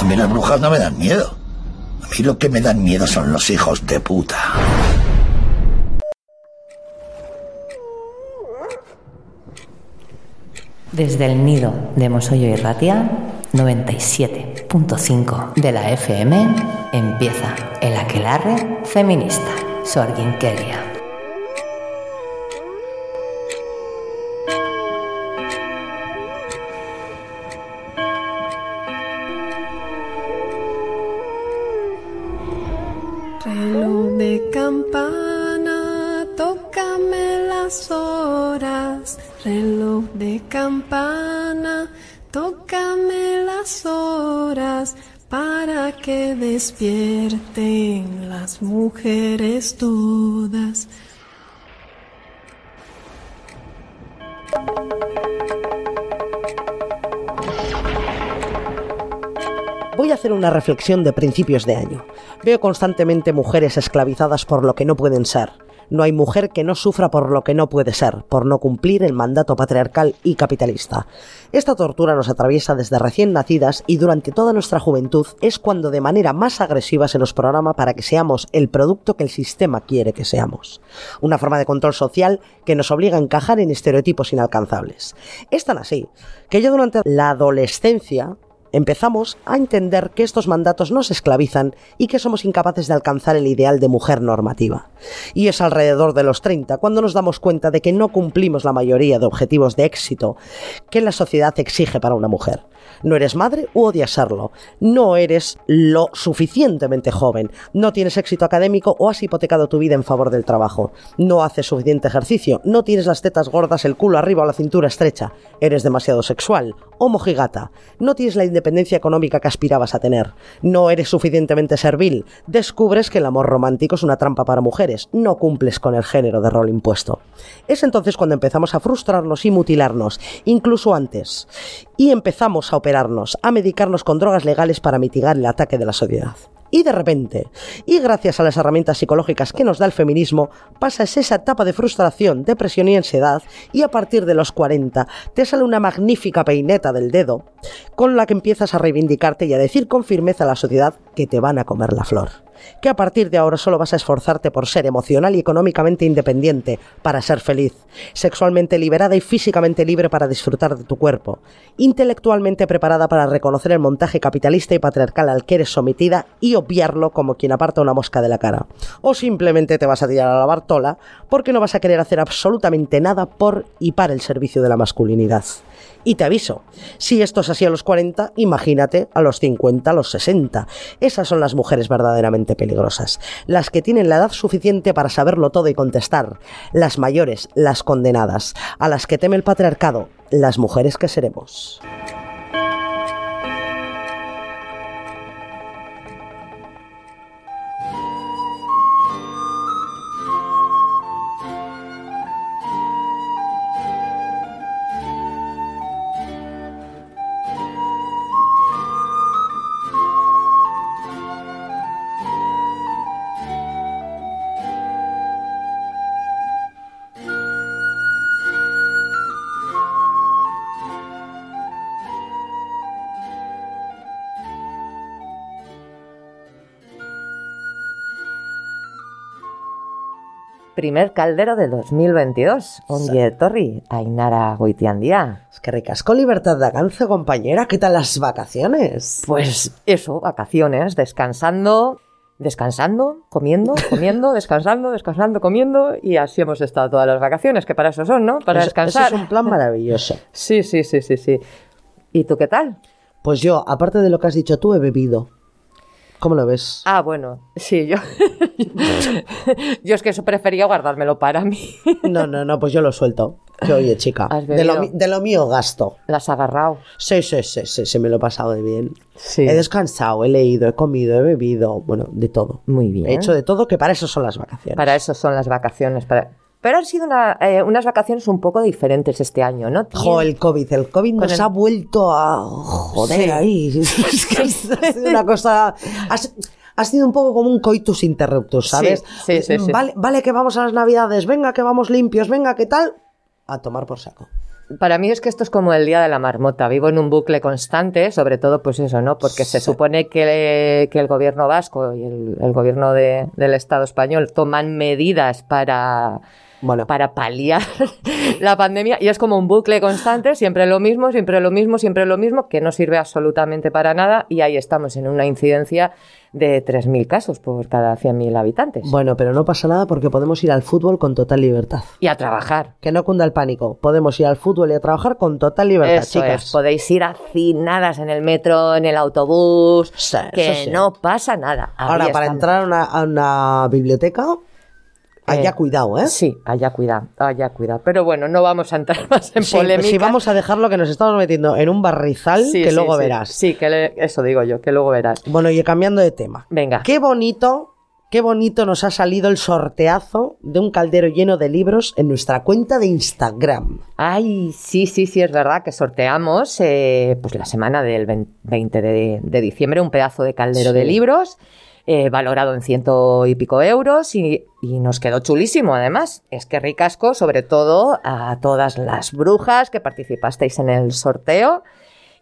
A mí las brujas no me dan miedo. A mí lo que me dan miedo son los hijos de puta. Desde el nido de Mosollo y Ratia, 97.5 de la FM, empieza el aquelarre feminista. Sorginkeria. Despierten las mujeres todas. Voy a hacer una reflexión de principios de año. Veo constantemente mujeres esclavizadas por lo que no pueden ser. No hay mujer que no sufra por lo que no puede ser, por no cumplir el mandato patriarcal y capitalista. Esta tortura nos atraviesa desde recién nacidas y durante toda nuestra juventud es cuando de manera más agresiva se nos programa para que seamos el producto que el sistema quiere que seamos. Una forma de control social que nos obliga a encajar en estereotipos inalcanzables. Es tan así que yo durante la adolescencia empezamos a entender que estos mandatos nos esclavizan y que somos incapaces de alcanzar el ideal de mujer normativa. Y es alrededor de los 30 cuando nos damos cuenta de que no cumplimos la mayoría de objetivos de éxito que la sociedad exige para una mujer. No eres madre u odias serlo. No eres lo suficientemente joven. No tienes éxito académico o has hipotecado tu vida en favor del trabajo. No haces suficiente ejercicio. No tienes las tetas gordas, el culo arriba o la cintura estrecha. Eres demasiado sexual o mojigata. No tienes la independencia económica que aspirabas a tener. No eres suficientemente servil. Descubres que el amor romántico es una trampa para mujeres. No cumples con el género de rol impuesto. Es entonces cuando empezamos a frustrarnos y mutilarnos, incluso antes. Y empezamos a operarnos, a medicarnos con drogas legales para mitigar el ataque de la sociedad. Y de repente, y gracias a las herramientas psicológicas que nos da el feminismo, pasas esa etapa de frustración, depresión y ansiedad, y a partir de los 40 te sale una magnífica peineta del dedo, con la que empiezas a reivindicarte y a decir con firmeza a la sociedad que te van a comer la flor que a partir de ahora solo vas a esforzarte por ser emocional y económicamente independiente, para ser feliz, sexualmente liberada y físicamente libre para disfrutar de tu cuerpo, intelectualmente preparada para reconocer el montaje capitalista y patriarcal al que eres sometida y obviarlo como quien aparta una mosca de la cara. O simplemente te vas a tirar a la bartola porque no vas a querer hacer absolutamente nada por y para el servicio de la masculinidad. Y te aviso, si esto es así a los 40, imagínate a los 50, a los 60. Esas son las mujeres verdaderamente peligrosas, las que tienen la edad suficiente para saberlo todo y contestar, las mayores, las condenadas, a las que teme el patriarcado, las mujeres que seremos. Primer caldero de 2022. Ongi etorri, Ainara Goitiandía. Es que ricasco libertad de alcance, compañera. ¿Qué tal las vacaciones? Pues eso, vacaciones, descansando, descansando, comiendo, comiendo, descansando, descansando, comiendo y así hemos estado todas las vacaciones, que para eso son, ¿no? Para Eso- descansar. Eso es un plan maravilloso. Sí, sí, sí, sí, sí. ¿Y tú qué tal? Pues yo, aparte de lo que has dicho tú, he bebido. ¿Cómo lo ves? Ah, bueno, sí, yo. yo es que eso prefería guardármelo para mí. No, no, no, pues yo lo suelto. Que oye, chica, de lo mío gasto. Las has agarrado. Sí, sí, sí, sí, sí, me lo he pasado de bien. Sí. He descansado, he leído, he comido, he bebido, bueno, de todo. Muy bien. He hecho de todo, que para eso son las vacaciones. Para eso son las vacaciones. Para... Pero han sido una- eh, unas vacaciones un poco diferentes este año, ¿no? Jo, el COVID, el COVID nos el- ha vuelto a joder Sí. ahí. Es que ha sido una cosa. Ha, s- ha sido un poco como un coitus interruptus, ¿sabes? Sí, sí. Vale, vale que vamos a las navidades, venga que vamos limpios, venga que tal. A tomar por saco. para mí es que esto es como el día de la marmota. Vivo en un bucle constante, sobre todo, pues eso, ¿no? Porque se supone que, que el gobierno vasco y el, el gobierno de- del Estado español toman medidas para Bueno, para paliar la pandemia y es como un bucle constante, siempre lo mismo, siempre lo mismo, siempre lo mismo, que no sirve absolutamente para nada y ahí estamos en una incidencia de 3.000 casos por cada 100.000 habitantes. bueno, pero no pasa nada porque podemos ir al fútbol con total libertad. Y a trabajar. Que no cunda el pánico. Podemos ir al fútbol y a trabajar con total libertad, Eso chicas. es, podéis ir hacinadas en el metro, en el autobús, Sí, que sí. no pasa nada. Ahí Ahora, para entrar a una, a una biblioteca, haya Eh, cuidado, ¿eh? Sí, haya cuidado, haya cuidado. Pero bueno, no vamos a entrar más en Sí, polémica. sí, vamos a dejarlo que nos estamos metiendo en un barrizal Sí, que sí, luego verás. Sí, que le- eso digo yo, que luego verás. Bueno, y cambiando de tema. Venga. Qué bonito, qué bonito nos ha salido el sorteazo de un caldero lleno de libros en nuestra cuenta de Instagram. Ay, sí, sí, sí, es verdad que sorteamos eh, pues la semana del 20 de, de diciembre un pedazo de caldero de libros eh, valorado en ciento y pico euros y, y nos quedó chulísimo además. Es que ricasco, sobre todo a todas las brujas que participasteis en el sorteo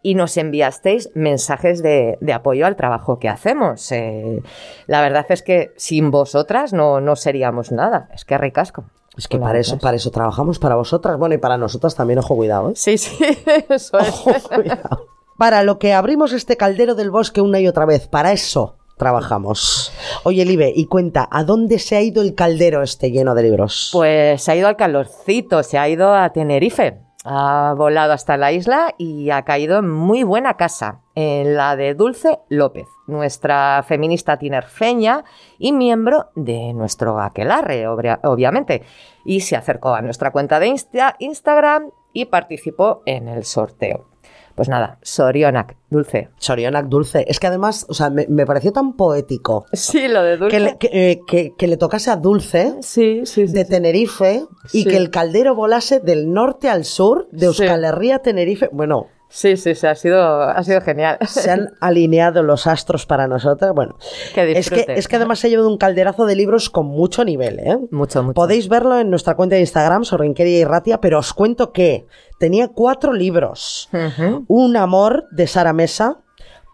y nos enviasteis mensajes de, de apoyo al trabajo que hacemos. Eh, la verdad es que sin vosotras no, no seríamos nada. Es que ricasco. Es que para eso, es- para eso trabajamos, para vosotras, bueno, y para nosotras también, ojo, cuidado, ¿eh? Sí, sí, eso es. Ojo, cuidado. Para lo que abrimos este caldero del bosque una y otra vez, para eso trabajamos. Oye, Libe, y cuenta, ¿a dónde se ha ido el caldero este lleno de libros? Pues se ha ido al calorcito, se ha ido a Tenerife. Ha volado hasta la isla y ha caído en muy buena casa, en la de Dulce López, nuestra feminista tinerfeña y miembro de nuestro aquelarre, obviamente. Y se acercó a nuestra cuenta de Insta- Instagram y participó en el sorteo. Pues nada, Sorionak, Dulce. Sorionak Dulce. Es que además, o sea, me, me pareció tan poético Sí, lo de Dulce. que le, que, eh, que- que le tocase a Dulce Sí, sí, sí. de Tenerife y que el caldero volase del norte al sur, de. Euskal Herria a Tenerife. Bueno, Sí, sí, sí, ha sido, ha sido genial. se han alineado los astros para nosotras. Bueno, Que es que, es que además se ha llevado un calderazo de libros con mucho nivel, ¿eh? Mucho, mucho. Podéis verlo en nuestra cuenta de Instagram, Sorrinqueria y Ratia, pero os cuento que tenía cuatro libros. Un amor de Sara Mesa.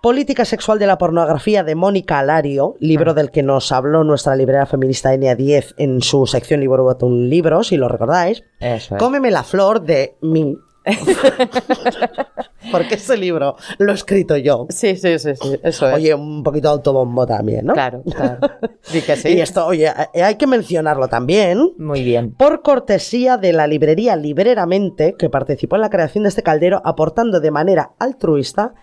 Política sexual de la pornografía de Mónica Alario, libro Ah. del que nos habló nuestra librera feminista Enia 10 en su sección Libro Botón Libro, si lo recordáis. Eso es. Cómeme la flor de mi. Porque ese libro lo he escrito yo. Sí, sí, sí, sí, eso es. Oye, un poquito de autobombo también, ¿no? Claro, claro. Sí que sí. Y esto, oye, eh, hay que mencionarlo también. Muy bien. Por cortesía de la librería Libreramente, que participó en la creación de este caldero, aportando de manera altruista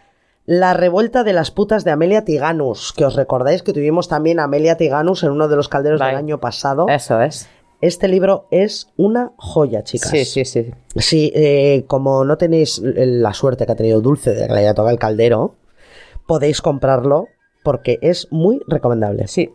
la revuelta de las putas de Amelia Tiganus, que os recordáis que tuvimos también a Amelia Tiganus en uno de los calderos del año pasado. Eso es. Este libro es una joya, chicas. Sí, sí, sí. Sí, eh, como no tenéis la suerte que ha tenido Dulce de que le haya tocado el caldero, podéis comprarlo porque es muy recomendable. Sí.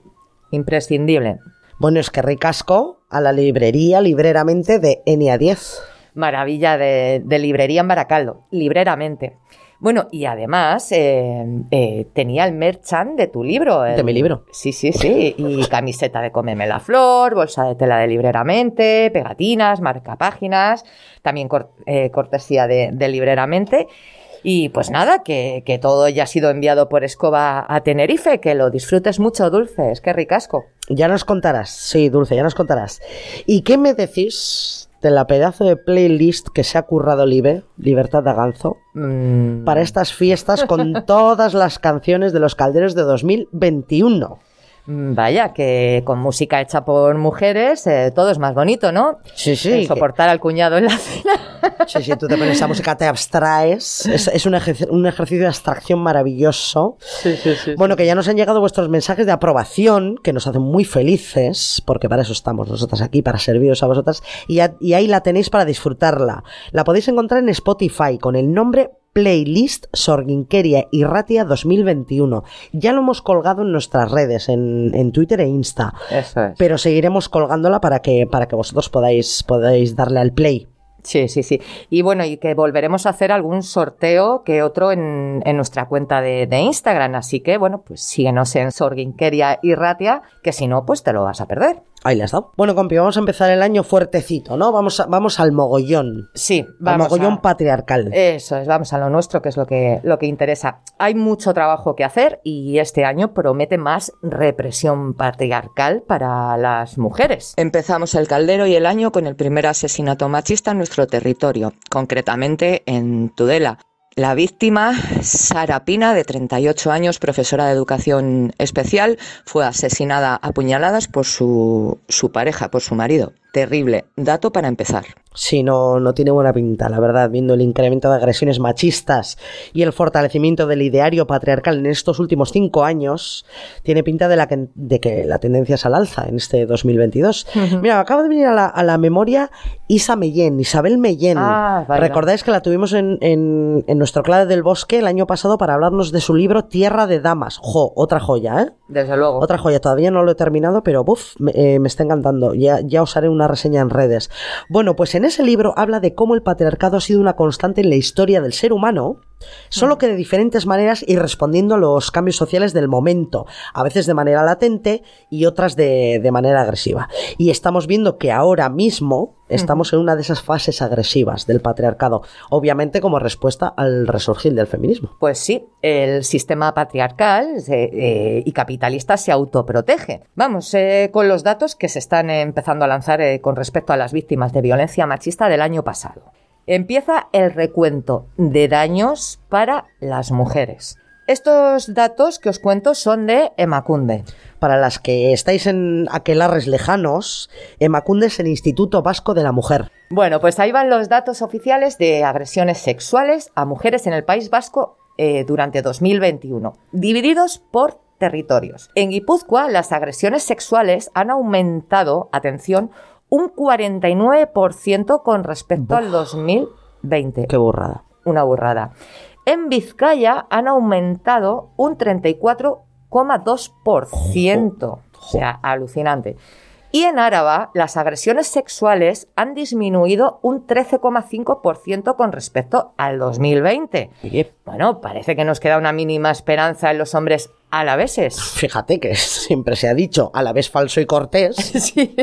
Imprescindible. Bueno, es que ricasco a la librería libreramente de Enia 10. Maravilla de, de librería en Baracaldo. Libreramente. Bueno, y además eh, eh, tenía el merchan de tu libro. el- De mi libro. Sí, sí, sí. Y camiseta de Cómeme la Flor, bolsa de tela de Libreramente, pegatinas, marcapáginas, también cor- eh, cortesía de, de Libreramente. Y pues nada, que, que todo ya ha sido enviado por escoba a Tenerife, que lo disfrutes mucho, Dulce, es que ricasco. Ya nos contarás, sí, Dulce, ya nos contarás. ¿Y qué me decís de la pedazo de playlist que se ha currado Libe, Libertad de Ganzo, Mm, para estas fiestas con todas las canciones de los calderos de 2021? Mm, Vaya, que con música hecha por mujeres eh, todo es más bonito, ¿no? Sí, sí. Eh, que- soportar al cuñado en la cena. Sí, sí, tú te pones esa música, te abstraes. Es, es un, ejerci- un ejercicio de abstracción maravilloso. Sí, sí, sí. Bueno, que ya nos han llegado vuestros mensajes de aprobación, que nos hacen muy felices, porque para eso estamos nosotras aquí, para serviros a vosotras, y, a- y ahí la tenéis para disfrutarla. La podéis encontrar en Spotify con el nombre Playlist Sorginqueria y Ratia 2021. Ya lo hemos colgado en nuestras redes, en, en Twitter e Insta, Eso es. pero seguiremos colgándola para que, para que vosotros podáis, podáis darle al play. Sí, sí, sí. Y bueno, y que volveremos a hacer algún sorteo que otro en, en nuestra cuenta de, de Instagram. Así que, bueno, pues síguenos en Sorginqueria y Ratia, que si no, pues te lo vas a perder. Ahí le has dado. Bueno, compi, vamos a empezar el año fuertecito, ¿no? Vamos, a- vamos al mogollón. Sí, Al vamos mogollón a- patriarcal. Eso es, vamos a lo nuestro, que es lo que, lo que interesa. Hay mucho trabajo que hacer y este año promete más represión patriarcal para las mujeres. Empezamos el caldero y el año con el primer asesinato machista en nuestro territorio, concretamente en Tudela. La víctima, Sara Pina, de 38 años, profesora de educación especial, fue asesinada a puñaladas por su, su pareja, por su marido. Terrible. Dato para empezar. Sí, no, no tiene buena pinta, la verdad, viendo el incremento de agresiones machistas y el fortalecimiento del ideario patriarcal en estos últimos cinco años, tiene pinta de, la que, de que la tendencia es al alza en este 2022. Mira, acaba de venir a la, a la memoria Isa Mellén, Isabel Mellén. Ah. Recordáis que la tuvimos en, en, en nuestro Clave del Bosque el año pasado para hablarnos de su libro Tierra de Damas. Jo, otra joya, ¿eh? Desde luego. Otra joya, todavía no lo he terminado, pero buf, me, eh, me está encantando. Ya, ya os haré una reseña en redes. Bueno, pues en ese libro habla de cómo el patriarcado ha sido una constante en la historia del ser humano, solo que de diferentes maneras y respondiendo a los cambios sociales del momento, a veces de manera latente y otras de, de manera agresiva. Y estamos viendo que ahora mismo estamos en una de esas fases agresivas del patriarcado, obviamente como respuesta al resurgir del feminismo. Pues sí, el sistema patriarcal se- eh, y capitalista se autoprotege. Vamos, eh, con los datos que se están eh, empezando a lanzar eh, con respecto a las víctimas de violencia machista del año pasado. Empieza el recuento de daños para las mujeres. Estos datos que os cuento son de Emacunde. Para las que estáis en aquelarres lejanos, Emacunde es el Instituto Vasco de la Mujer. Bueno, pues ahí van los datos oficiales de agresiones sexuales a mujeres en el País Vasco eh, durante 2021, divididos por territorios. En Guipúzcoa, las agresiones sexuales han aumentado, atención, un 49% con respecto al 2020. Qué burrada. Una burrada. En Vizcaya han aumentado un 34,2%. O sea, alucinante. Y en Áraba, las agresiones sexuales han disminuido un 13,5% con respecto al 2020. Oye, Bueno, parece que nos queda una mínima esperanza en los hombres alaveses. fíjate que siempre se ha dicho a la vez falso y cortés. Sí.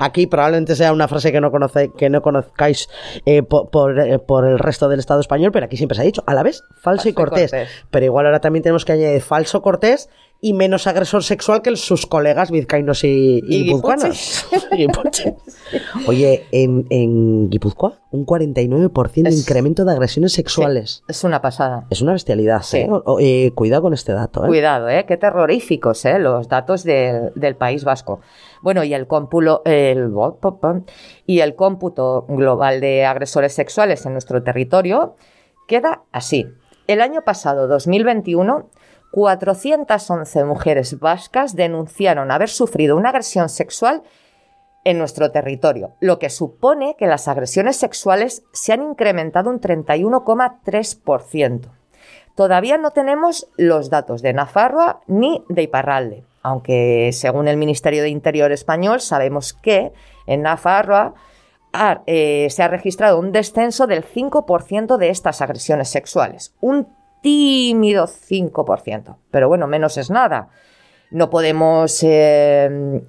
Aquí probablemente sea una frase que no, conoce, que no conozcáis eh, por, por, eh, por el resto del Estado español, pero aquí siempre se ha dicho a la vez falso, y, Falso y cortés. cortés. Pero igual ahora también tenemos que añadir falso cortés y menos agresor sexual que sus colegas vizcaínos y, y Y guipuzcoanos. Oye, en, en Guipúzcoa, un 49% de Es- incremento de agresiones sexuales. Es una pasada. Es una bestialidad, Sí. ¿eh? O- eh, Cuidado con este dato, ¿eh? Cuidado, ¿eh? Qué terroríficos, ¿eh? Los datos del, del País Vasco. Bueno, y el, cómpulo, el, y el cómputo global de agresores sexuales en nuestro territorio queda así. El año pasado, 2021, 411 mujeres vascas denunciaron haber sufrido una agresión sexual en nuestro territorio, lo que supone que las agresiones sexuales se han incrementado un 31,3%. Todavía no tenemos los datos de Nafarroa ni de Iparralde, aunque según el Ministerio de Interior español sabemos que en Nafarroa eh, se ha registrado un descenso del 5% de estas agresiones sexuales. Un tímido 5%. Pero bueno, menos es nada. No podemos eh,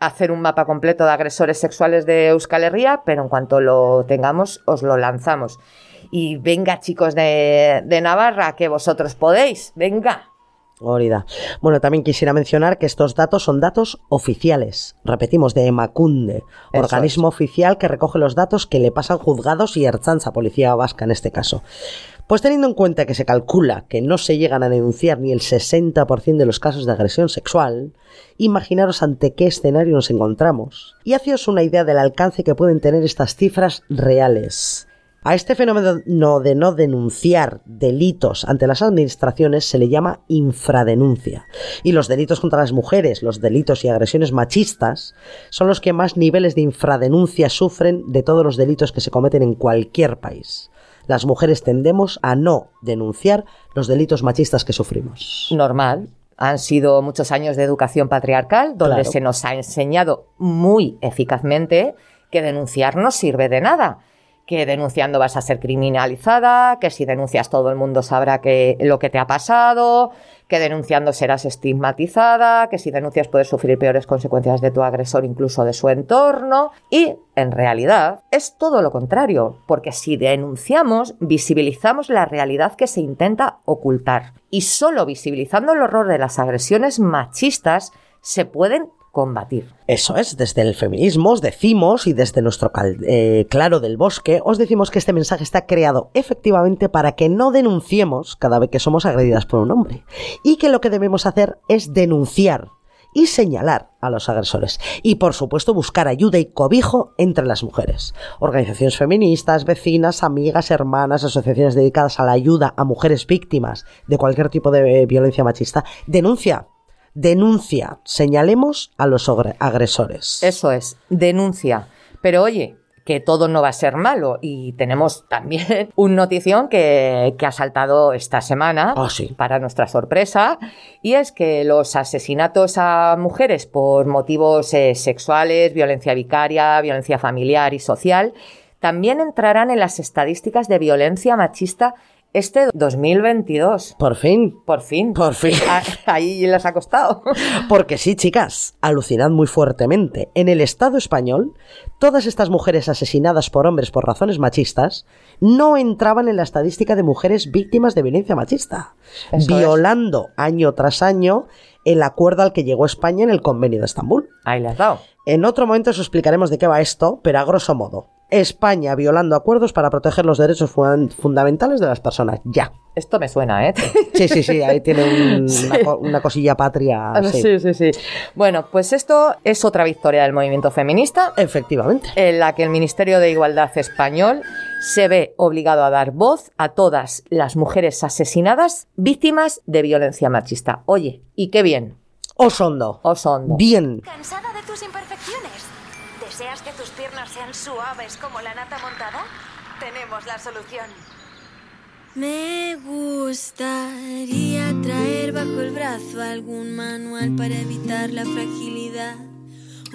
hacer un mapa completo de agresores sexuales de Euskal Herria, pero en cuanto lo tengamos, os lo lanzamos. Y venga, chicos de, de Navarra, que vosotros podéis, venga. Bueno, también quisiera mencionar que estos datos son datos oficiales. Repetimos, de Emacunde, Eso organismo oficial que recoge los datos que le pasan juzgados y Ertzanza, policía vasca en este caso. Pues teniendo en cuenta que se calcula que no se llegan a denunciar ni el 60% de los casos de agresión sexual, imaginaros ante qué escenario nos encontramos y haceos una idea del alcance que pueden tener estas cifras reales. A este fenómeno de no denunciar delitos ante las administraciones se le llama infradenuncia. Y los delitos contra las mujeres, los delitos y agresiones machistas, son los que más niveles de infradenuncia sufren de todos los delitos que se cometen en cualquier país. Las mujeres tendemos a no denunciar los delitos machistas que sufrimos. Normal. Han sido muchos años de educación patriarcal donde Claro. se nos ha enseñado muy eficazmente que denunciar no sirve de nada, que denunciando vas a ser criminalizada, que si denuncias todo el mundo sabrá que, lo que te ha pasado, que denunciando serás estigmatizada, que si denuncias puedes sufrir peores consecuencias de tu agresor, incluso de su entorno. Y, en realidad, es todo lo contrario, porque si denunciamos, visibilizamos la realidad que se intenta ocultar. Y solo visibilizando el horror de las agresiones machistas se pueden combatir. Eso es, desde el feminismo os decimos y desde nuestro eh, claro del bosque os decimos que este mensaje está creado efectivamente para que no denunciemos cada vez que somos agredidas por un hombre y que lo que debemos hacer es denunciar y señalar a los agresores. Y por supuesto buscar ayuda y cobijo entre las mujeres. Organizaciones feministas, vecinas, amigas, hermanas, asociaciones dedicadas a la ayuda a mujeres víctimas de cualquier tipo de violencia machista. Denuncia, denuncia, señalemos a los agresores. Eso es, denuncia. Pero oye, que todo no va a ser malo. Y tenemos también un notición que, ha saltado esta semana, ah, para nuestra sorpresa, y es que los asesinatos a mujeres por motivos eh, sexuales, violencia vicaria, violencia familiar y social, también entrarán en las estadísticas de violencia machista este 2022. Por fin. Por fin. Por fin. Ahí les ha costado. Porque sí, chicas, alucinad muy fuertemente. En el Estado español, todas estas mujeres asesinadas por hombres por razones machistas no entraban en la estadística de mujeres víctimas de violencia machista, violando año tras año el acuerdo al que llegó España en el convenio de Estambul. Ahí le has dado. En otro momento os explicaremos de qué va esto, pero a grosso modo. España violando acuerdos para proteger los derechos fundamentales de las personas. Ya. Esto me suena, ¿eh? Sí, sí, sí, ahí tiene Una, cosilla patria. Ah, sí. sí, sí, Bueno, pues esto es otra victoria del movimiento feminista. Efectivamente. En la que el Ministerio de Igualdad español se ve obligado a dar voz a todas las mujeres asesinadas víctimas de violencia machista. Oye, y qué bien. Osondo. Osondo. Bien. ¿Cansada de tus imperfecciones? ¿Deseas que tus piernas sean suaves como la nata montada? Tenemos la solución. Me gustaría traer bajo el brazo algún manual para evitar la fragilidad,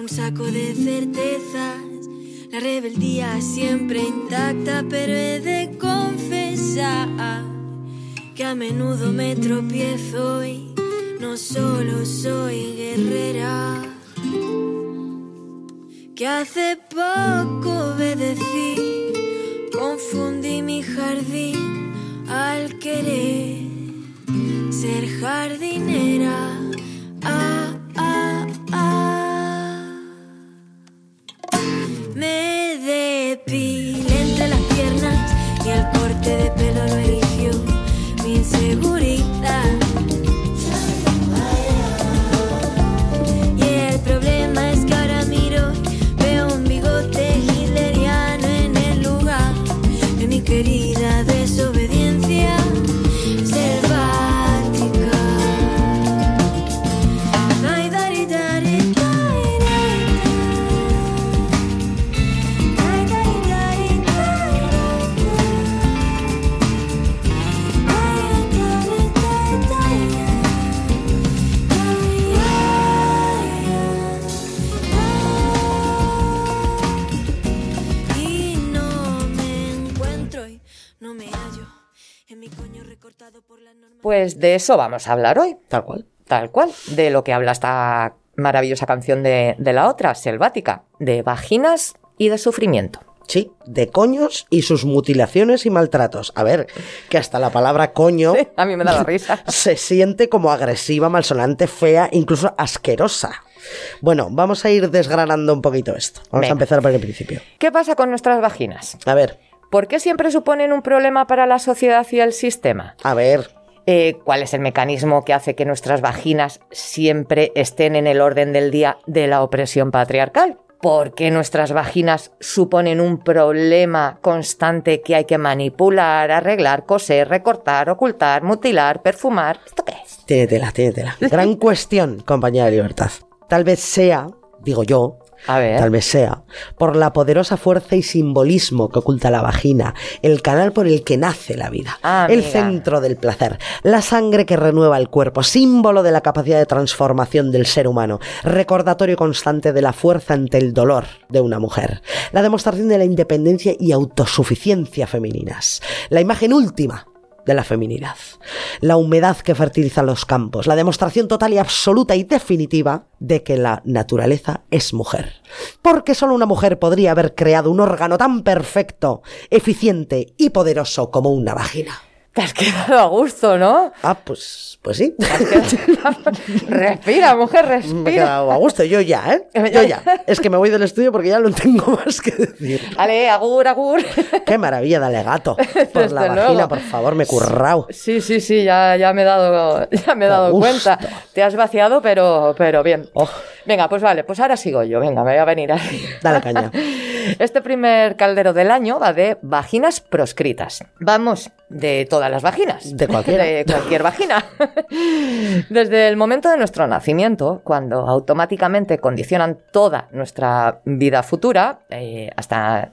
un saco de certezas, la rebeldía siempre intacta, pero he de confesar que a menudo me tropiezo y no solo soy guerrera que hace poco obedecí, confundí mi jardín al querer ser jardinera. Ah, ah, ah. Me depilé entre las piernas y el corte de pelo lo eligió Pues de eso vamos a hablar hoy. Tal cual. Tal cual. De lo que habla esta maravillosa canción de, la otra, selvática. De vaginas y de sufrimiento. Sí, de coños y sus mutilaciones y maltratos. A ver, que hasta la palabra coño. a mí me da la risa. Se siente como agresiva, malsonante, fea, incluso asquerosa. Bueno, vamos a ir desgranando un poquito esto. Vamos a empezar por el principio. ¿Qué pasa con nuestras vaginas? A ver. ¿Por qué siempre suponen un problema para la sociedad y el sistema? A ver. Eh, cuál es el mecanismo que hace que nuestras vaginas siempre estén en el orden del día de la opresión patriarcal. ¿Por qué nuestras vaginas suponen un problema constante que hay que manipular, arreglar, coser, recortar, ocultar, mutilar, perfumar? ¿Esto qué es? Tiene tela, tiene tela. Gran cuestión, compañera de libertad. Tal vez sea, digo yo, A ver. tal vez sea, por la poderosa fuerza y simbolismo que oculta la vagina, el canal por el que nace la vida, Ah, el centro del placer, la sangre que renueva el cuerpo, símbolo de la capacidad de transformación del ser humano, recordatorio constante de la fuerza ante el dolor de una mujer, la demostración de la independencia y autosuficiencia femeninas, la imagen última de la feminidad, la humedad que fertiliza los campos, la demostración total y absoluta y definitiva de que la naturaleza es mujer. Porque solo una mujer podría haber creado un órgano tan perfecto, eficiente y poderoso como una vagina. Te has quedado a gusto, ¿no? Ah, pues, pues sí. respira, mujer, Me he respira. quedado a gusto, yo ya, ¿eh? Yo ya. Es que me voy del estudio porque ya no tengo más que decir. Ale, agur, agur. Qué maravilla de alegato. Por la vagina, por favor, me he currao. Sí, sí, sí, ya, ya me he dado, ya me he dado cuenta. Te has vaciado, pero, pero bien. Oh. Venga, pues vale, pues ahora sigo yo. Venga, me voy a venir así. Dale caña. Este primer caldero del año va de vaginas proscritas. Vamos, de todas las vaginas. De. De cualquier vagina. Desde el momento de nuestro nacimiento, cuando automáticamente condicionan toda nuestra vida futura, eh, hasta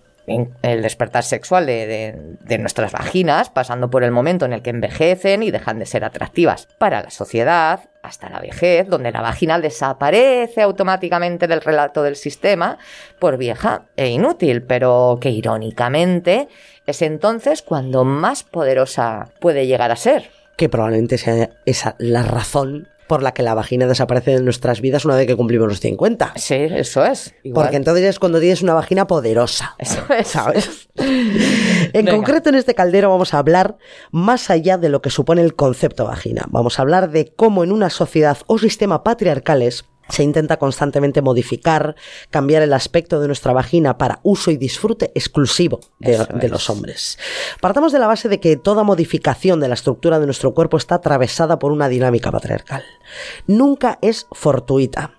el despertar sexual de, nuestras vaginas, pasando por el momento en el que envejecen y dejan de ser atractivas para la sociedad, hasta la vejez, donde la vagina desaparece automáticamente del relato del sistema por vieja e inútil, pero que irónicamente es entonces cuando más poderosa puede llegar a ser. que probablemente sea esa la razón por la que la vagina desaparece de nuestras vidas una vez que cumplimos los 50. Sí, eso es. igual. Porque entonces es cuando tienes una vagina poderosa. Eso es. ¿Sabes? En Venga. concreto, en este caldero vamos a hablar más allá de lo que supone el concepto vagina. Vamos a hablar de cómo en una sociedad o sistema patriarcales se intenta constantemente modificar, cambiar el aspecto de nuestra vagina para uso y disfrute exclusivo de, los hombres. Partamos de la base de que toda modificación de la estructura de nuestro cuerpo está atravesada por una dinámica patriarcal. Nunca es fortuita.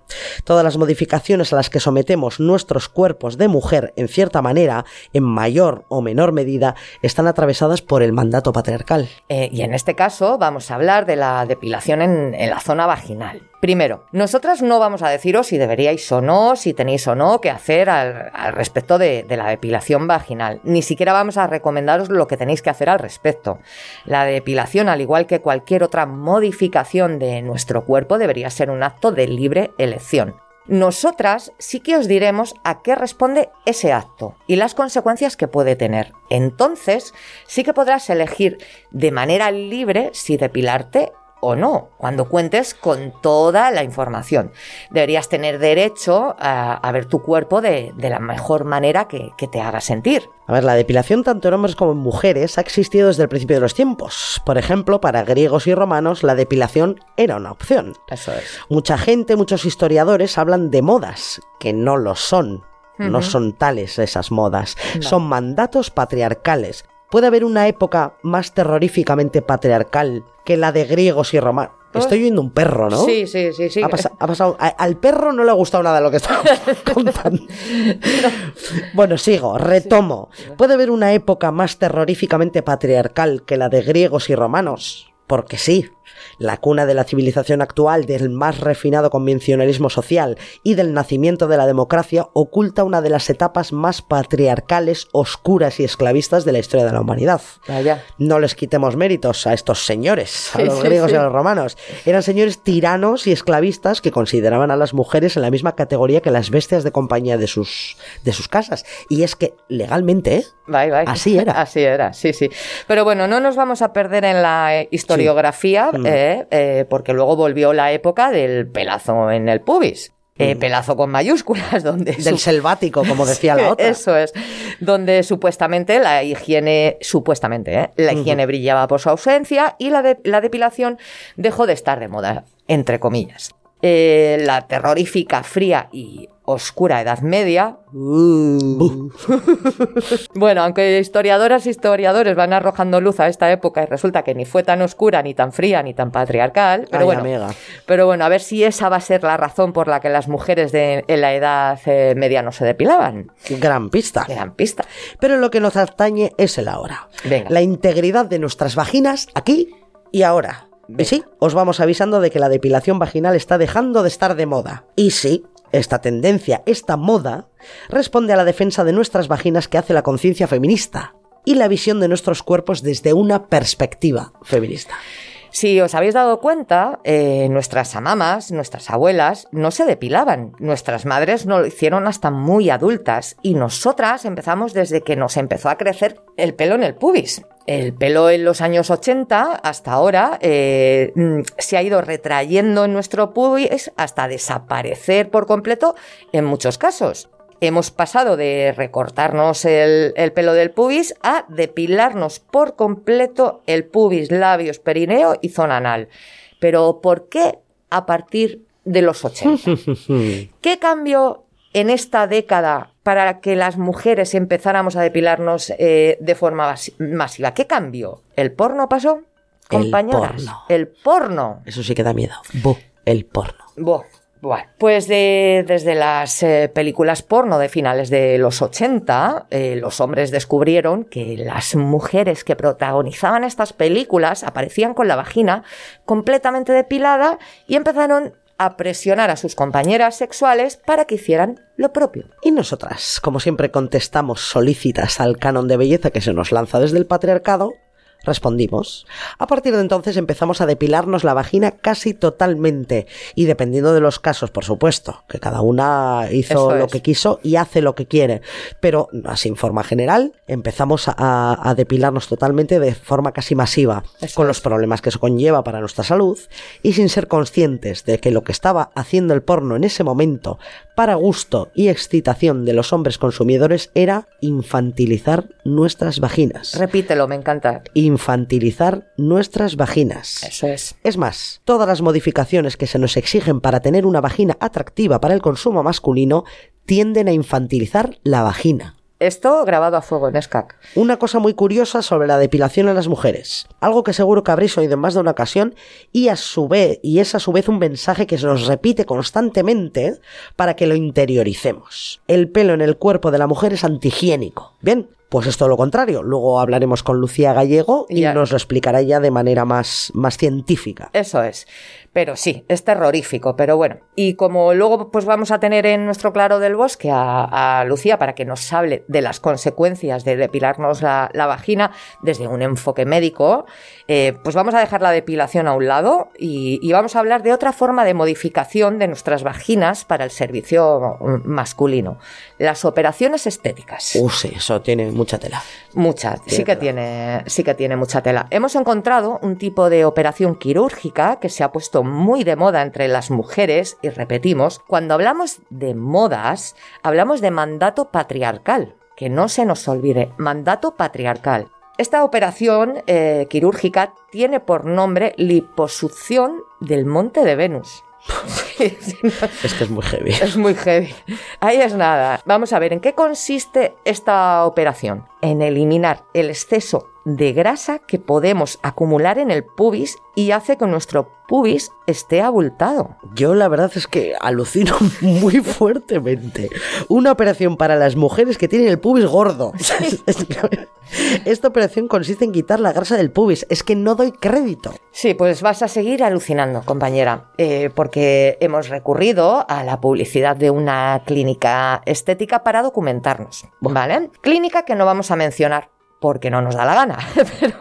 Todas las modificaciones a las que sometemos nuestros cuerpos de mujer, en cierta manera, en mayor o menor medida, están atravesadas por el mandato patriarcal. Eh, y en este caso vamos a hablar de la depilación en, la zona vaginal. Primero, nosotras no vamos a deciros si deberíais o no, si tenéis o no que hacer al, al respecto de, de la depilación vaginal. Ni siquiera vamos a recomendaros lo que tenéis que hacer al respecto. La depilación, al igual que cualquier otra modificación de nuestro cuerpo, debería ser un acto de libre elección. Nosotras sí que os diremos a qué responde ese acto y las consecuencias que puede tener. Entonces, sí que podrás elegir de manera libre si depilarte o no, cuando cuentes con toda la información. Deberías tener derecho a, a ver tu cuerpo de, de la mejor manera que, que te haga sentir. A ver, la depilación tanto en hombres como en mujeres ha existido desde el principio de los tiempos. Por ejemplo, para griegos y romanos la depilación era una opción. Eso es. Mucha gente, muchos historiadores hablan de modas, que no lo son. No son tales esas modas. Son mandatos patriarcales. Puede haber una época más terroríficamente patriarcal que la de griegos y romanos. Estoy oyendo un perro, ¿no? Sí, sí, sí, sí. Ha, pasa- ha pasado. a- al perro no le ha gustado nada lo que estaba contando. Bueno, sigo, retomo. Puede haber una época más terroríficamente patriarcal que la de griegos y romanos. Porque sí, la cuna de la civilización actual, del más refinado convencionalismo social y del nacimiento de la democracia, oculta una de las etapas más patriarcales, oscuras y esclavistas de la historia de la humanidad. Vaya. No les quitemos méritos a estos señores, a los sí, griegos sí. y a los romanos. Eran señores tiranos y esclavistas que consideraban a las mujeres en la misma categoría que las bestias de compañía de sus, de sus casas. Y es que legalmente, ¿eh? Bye, bye. Así era. Así era, sí, sí. Pero bueno, no nos vamos a perder en la eh, historiografía, Mm. eh, eh, porque luego volvió la época del pelazo en el pubis. Eh, Mm. pelazo con mayúsculas, donde... del selvático, como decía la otra. Eso es. Donde supuestamente la higiene, supuestamente, ¿eh? la higiene brillaba por su ausencia y la, de- la depilación dejó de estar de moda, entre comillas. Eh, la terrorífica, fría y oscura Edad Media. bueno, aunque historiadoras e historiadores van arrojando luz a esta época y resulta que ni fue tan oscura, ni tan fría, ni tan patriarcal, pero Ay, bueno, amiga. pero bueno, a ver si esa va a ser la razón por la que las mujeres de, en la edad eh, media no se depilaban. Gran pista. Gran pista. Pero lo que nos atañe es el ahora. Venga. La integridad de nuestras vaginas aquí y ahora. Sí, os vamos avisando de que la depilación vaginal está dejando de estar de moda. Y sí, Esta tendencia, esta moda, responde a la defensa de nuestras vaginas que hace la conciencia feminista y la visión de nuestros cuerpos desde una perspectiva feminista. Si os habéis dado cuenta, eh, nuestras amamas, nuestras abuelas, no se depilaban. Nuestras madres no lo hicieron hasta muy adultas. Y nosotras empezamos desde que nos empezó a crecer el pelo en el pubis. El pelo en los años 80 hasta ahora eh, mm, se ha ido retrayendo en nuestro pubis hasta desaparecer por completo en muchos casos. Hemos pasado de recortarnos el, el pelo del pubis a depilarnos por completo el pubis, labios, perineo y zona anal. Pero ¿por qué a partir de los 80? ¿Qué cambió en esta década para que las mujeres empezáramos a depilarnos eh, de forma masi- masiva? ¿Qué cambió? ¿El porno pasó? El Compañeras, porno. el porno. Eso sí que da miedo. Bu, el porno. Buah, buah. Pues de- desde las eh, películas porno de finales de los 80, eh, los hombres descubrieron que las mujeres que protagonizaban estas películas aparecían con la vagina completamente depilada y empezaron a presionar a sus compañeras sexuales para que hicieran lo propio. Y nosotras, como siempre, contestamos solícitas al canon de belleza que se nos lanza desde el patriarcado, respondimos. A partir de entonces empezamos a depilarnos la vagina casi totalmente y dependiendo de los casos, por supuesto, que cada una hizo Eso lo es. que quiso y hace lo que quiere, pero así en forma general empezamos a, a depilarnos totalmente de forma casi masiva, Eso con es. los problemas que eso conlleva para nuestra salud y sin ser conscientes de que lo que estaba haciendo el porno en ese momento para gusto y excitación de los hombres consumidores era infantilizar nuestras vaginas. Repítelo, me encanta. Infantilizar nuestras vaginas. Eso es. Es más, todas las modificaciones que se nos exigen para tener una vagina atractiva para el consumo masculino tienden a infantilizar la vagina. Esto grabado a fuego en SCAC. Una cosa muy curiosa sobre la depilación en las mujeres, algo que seguro que habréis oído en más de una ocasión y a su vez y es a su vez un mensaje que se nos repite constantemente para que lo interioricemos. El pelo en el cuerpo de la mujer es antihigiénico. Bien, pues es todo lo contrario. Luego hablaremos con Lucía Gallego y Ya. nos lo explicará ella de manera más, más científica. Eso es. Pero sí, es terrorífico, pero bueno. Y como luego pues vamos a tener en nuestro claro del bosque a, a Lucía para que nos hable de las consecuencias de depilarnos la, la vagina desde un enfoque médico, eh, pues vamos a dejar la depilación a un lado y, y vamos a hablar de otra forma de modificación de nuestras vaginas para el servicio masculino. Las operaciones estéticas. Uh, sí, eso tiene mucha tela. Mucha, sí que tela. tiene, sí que tiene mucha tela. Hemos encontrado un tipo de operación quirúrgica que se ha puesto muy de moda entre las mujeres y repetimos, cuando hablamos de modas, hablamos de mandato patriarcal, que no se nos olvide, mandato patriarcal. Esta operación eh, quirúrgica tiene por nombre liposucción del monte de Venus. Es que es muy heavy. es muy heavy. Ahí es nada. Vamos a ver, ¿en qué consiste esta operación? En eliminar el exceso de grasa que podemos acumular en el pubis y hace que nuestro pubis esté abultado. Yo la verdad es que alucino muy fuertemente. Una operación para las mujeres que tienen el pubis gordo. Esta operación consiste en quitar la grasa del pubis. Es que no doy crédito. Sí, pues vas a seguir alucinando, compañera, eh, porque hemos recurrido a la publicidad de una clínica estética para documentarnos, ¿vale? Clínica que no vamos a mencionar porque no nos da la gana, pero,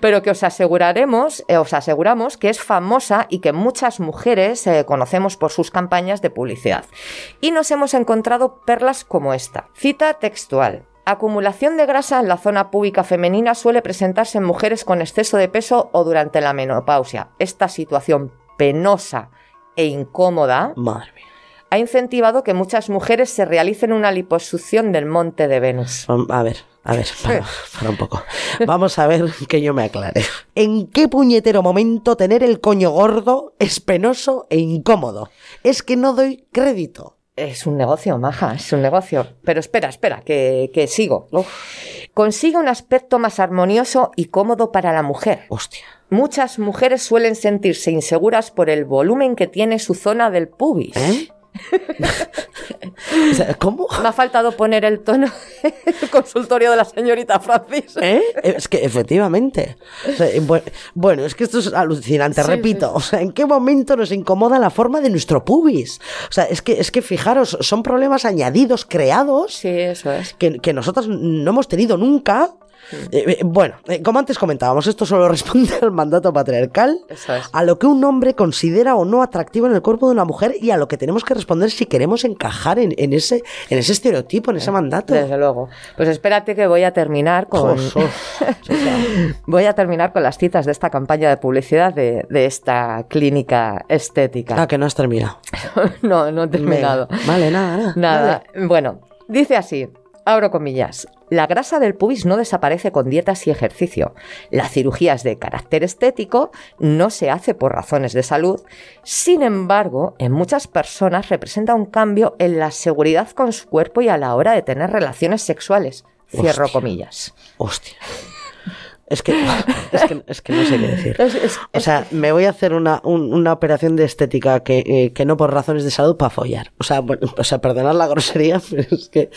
pero que os aseguraremos, eh, os aseguramos que es famosa y que muchas mujeres eh, conocemos por sus campañas de publicidad. Y nos hemos encontrado perlas como esta. Cita textual. Acumulación de grasa en la zona púbica femenina suele presentarse en mujeres con exceso de peso o durante la menopausia. Esta situación penosa e incómoda Madre mía. ha incentivado que muchas mujeres se realicen una liposucción del monte de Venus. A ver, a ver, para, para un poco. Vamos a ver que yo me aclare. ¿En qué puñetero momento tener el coño gordo es penoso e incómodo? Es que no doy crédito. Es un negocio, maja, es un negocio. Pero espera, espera, que, que sigo. Consigue un aspecto más armonioso y cómodo para la mujer. Hostia. Muchas mujeres suelen sentirse inseguras por el volumen que tiene su zona del pubis. ¿Eh? O sea, ¿Cómo? Me ha faltado poner el tono en el consultorio de la señorita Francis. ¿Eh? Es que efectivamente. O sea, bu- bueno, es que esto es alucinante, Sí, repito. sí, O sea, ¿en qué momento nos incomoda la forma de nuestro pubis? O sea, es que, es que fijaros, son problemas añadidos, creados, Sí, eso es. que, que nosotros no hemos tenido nunca. Eh, eh, bueno, eh, como antes comentábamos, esto solo responde al mandato patriarcal, es. a lo que un hombre considera o no atractivo en el cuerpo de una mujer y a lo que tenemos que responder si queremos encajar en, en ese, en ese estereotipo, en ese mandato. Desde luego. Pues espérate que voy a terminar con. Voy a terminar con las citas de esta campaña de publicidad de, de esta clínica estética. Ah, que no has terminado. no, no he terminado. Venga. Vale, nada, nada. Nada. Bueno, dice así, abro comillas. La grasa del pubis no desaparece con dietas y ejercicio. La cirugía es de carácter estético, no se hace por razones de salud. Sin embargo, en muchas personas representa un cambio en la seguridad con su cuerpo y a la hora de tener relaciones sexuales. Cierro Hostia. comillas. Hostia. Es que, es que, es que no sé qué decir. Es- es- O sea, me voy a hacer una, un- una operación de estética que, eh, que no por razones de salud para follar. O sea, bueno, o sea, perdonad la grosería, pero es que,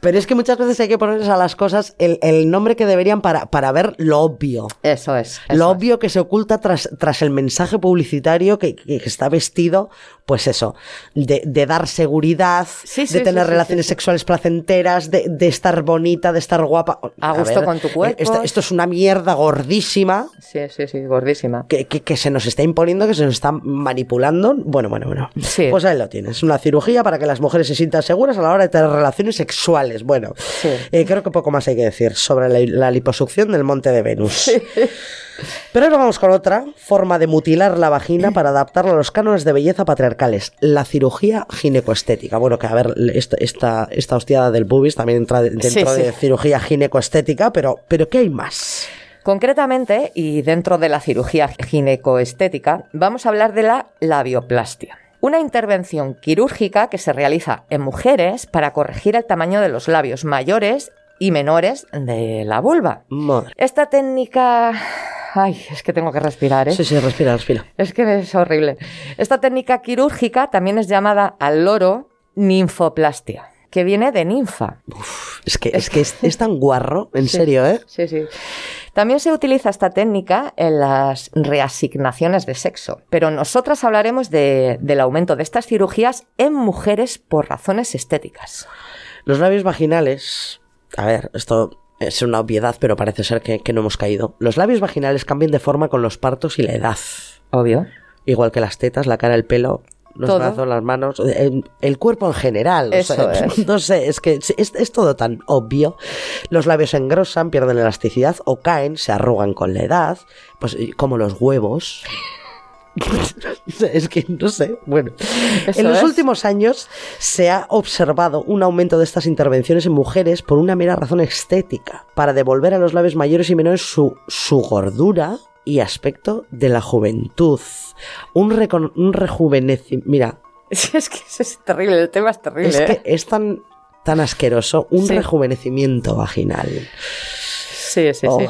pero es que muchas veces hay que ponerles a las cosas el, el nombre que deberían para, para ver lo obvio. Eso es. eso Lo obvio que se oculta tras, tras el mensaje publicitario que- que está vestido, pues eso, de, de dar seguridad, Sí, sí, de tener sí, relaciones sexuales placenteras, de, de estar bonita, de estar guapa. A gusto con tu cuerpo. Esto, esto es una mierda gordísima Sí, sí, sí, gordísima. que, que- que se nos está imponiendo, que se nos está manipulando. Bueno, bueno, bueno. Sí. Pues ahí lo tienes. Una cirugía para que las mujeres se sientan seguras a la hora de tener relaciones sexuales. Bueno, Sí. eh, creo que poco más hay que decir sobre la, la liposucción del monte de Venus. Pero ahora vamos con otra forma de mutilar la vagina para adaptarla a los cánones de belleza patriarcales, la cirugía ginecoestética. Bueno, que a ver, esta, esta, esta hostiada del pubis también entra de- dentro Sí, sí. de cirugía ginecoestética, pero, pero ¿qué hay más? Concretamente, y dentro de la cirugía ginecoestética, vamos a hablar de la labioplastia. Una intervención quirúrgica que se realiza en mujeres para corregir el tamaño de los labios mayores y menores de la vulva. Madre. Esta técnica... Ay, es que tengo que respirar, ¿eh? Sí, sí, respira, respira. Es que es horrible. Esta técnica quirúrgica también es llamada al loro ninfoplastia, que viene de ninfa. Es que es, que es, es tan guarro, en serio, ¿eh? Sí, sí. También se utiliza esta técnica en las reasignaciones de sexo, pero nosotras hablaremos de- del aumento de estas cirugías en mujeres por razones estéticas. Los labios vaginales. A ver, esto es una obviedad, pero parece ser que, que no hemos caído. Los labios vaginales cambian de forma con los partos y la edad. Obvio. Igual que las tetas, la cara, el pelo, los Todo. brazos, las manos, el, el cuerpo en general. o Eso sea, es. No sé, es que es, es todo tan obvio. Los labios se engrosan, pierden elasticidad o caen, se arrugan con la edad, pues como los huevos. es que no sé. Bueno, Eso en los es. últimos años se ha observado un aumento de estas intervenciones en mujeres por una mera razón estética, para devolver a los labios mayores y menores su, su gordura y aspecto de la juventud. Un, un rejuvenecimiento. Mira, Es que es terrible, el tema es terrible. es ¿eh? que es tan, tan asqueroso. Un Sí. rejuvenecimiento vaginal. Sí, sí, sí. Oh.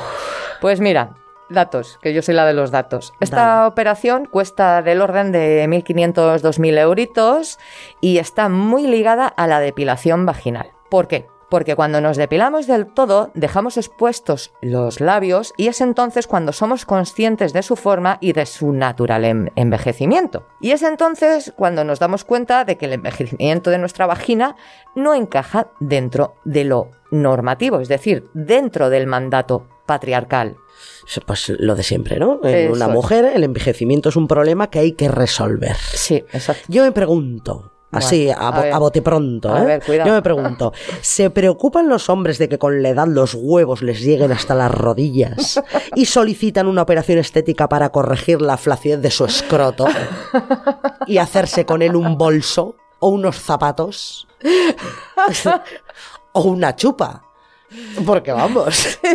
Pues mira, datos, que yo soy la de los datos. Esta operación cuesta del orden de 1.500, 2.000 euritos y está muy ligada a la depilación vaginal. ¿Por qué? Porque cuando nos depilamos del todo, dejamos expuestos los labios y es entonces cuando somos conscientes de su forma y de su natural envejecimiento. Y es entonces cuando nos damos cuenta de que el envejecimiento de nuestra vagina no encaja dentro de lo normativo, es decir, dentro del mandato patriarcal. Pues lo de siempre, ¿no? En Eso una es. mujer el envejecimiento es un problema que hay que resolver. Sí, exacto. Yo me pregunto, así, a, a bote pronto, A ¿eh? ver, cuidado. Yo me pregunto, ¿se preocupan los hombres de que con la edad los huevos les lleguen hasta las rodillas y solicitan una operación estética para corregir la flacidez de su escroto y hacerse con él un bolso o unos zapatos o una chupa? Porque vamos.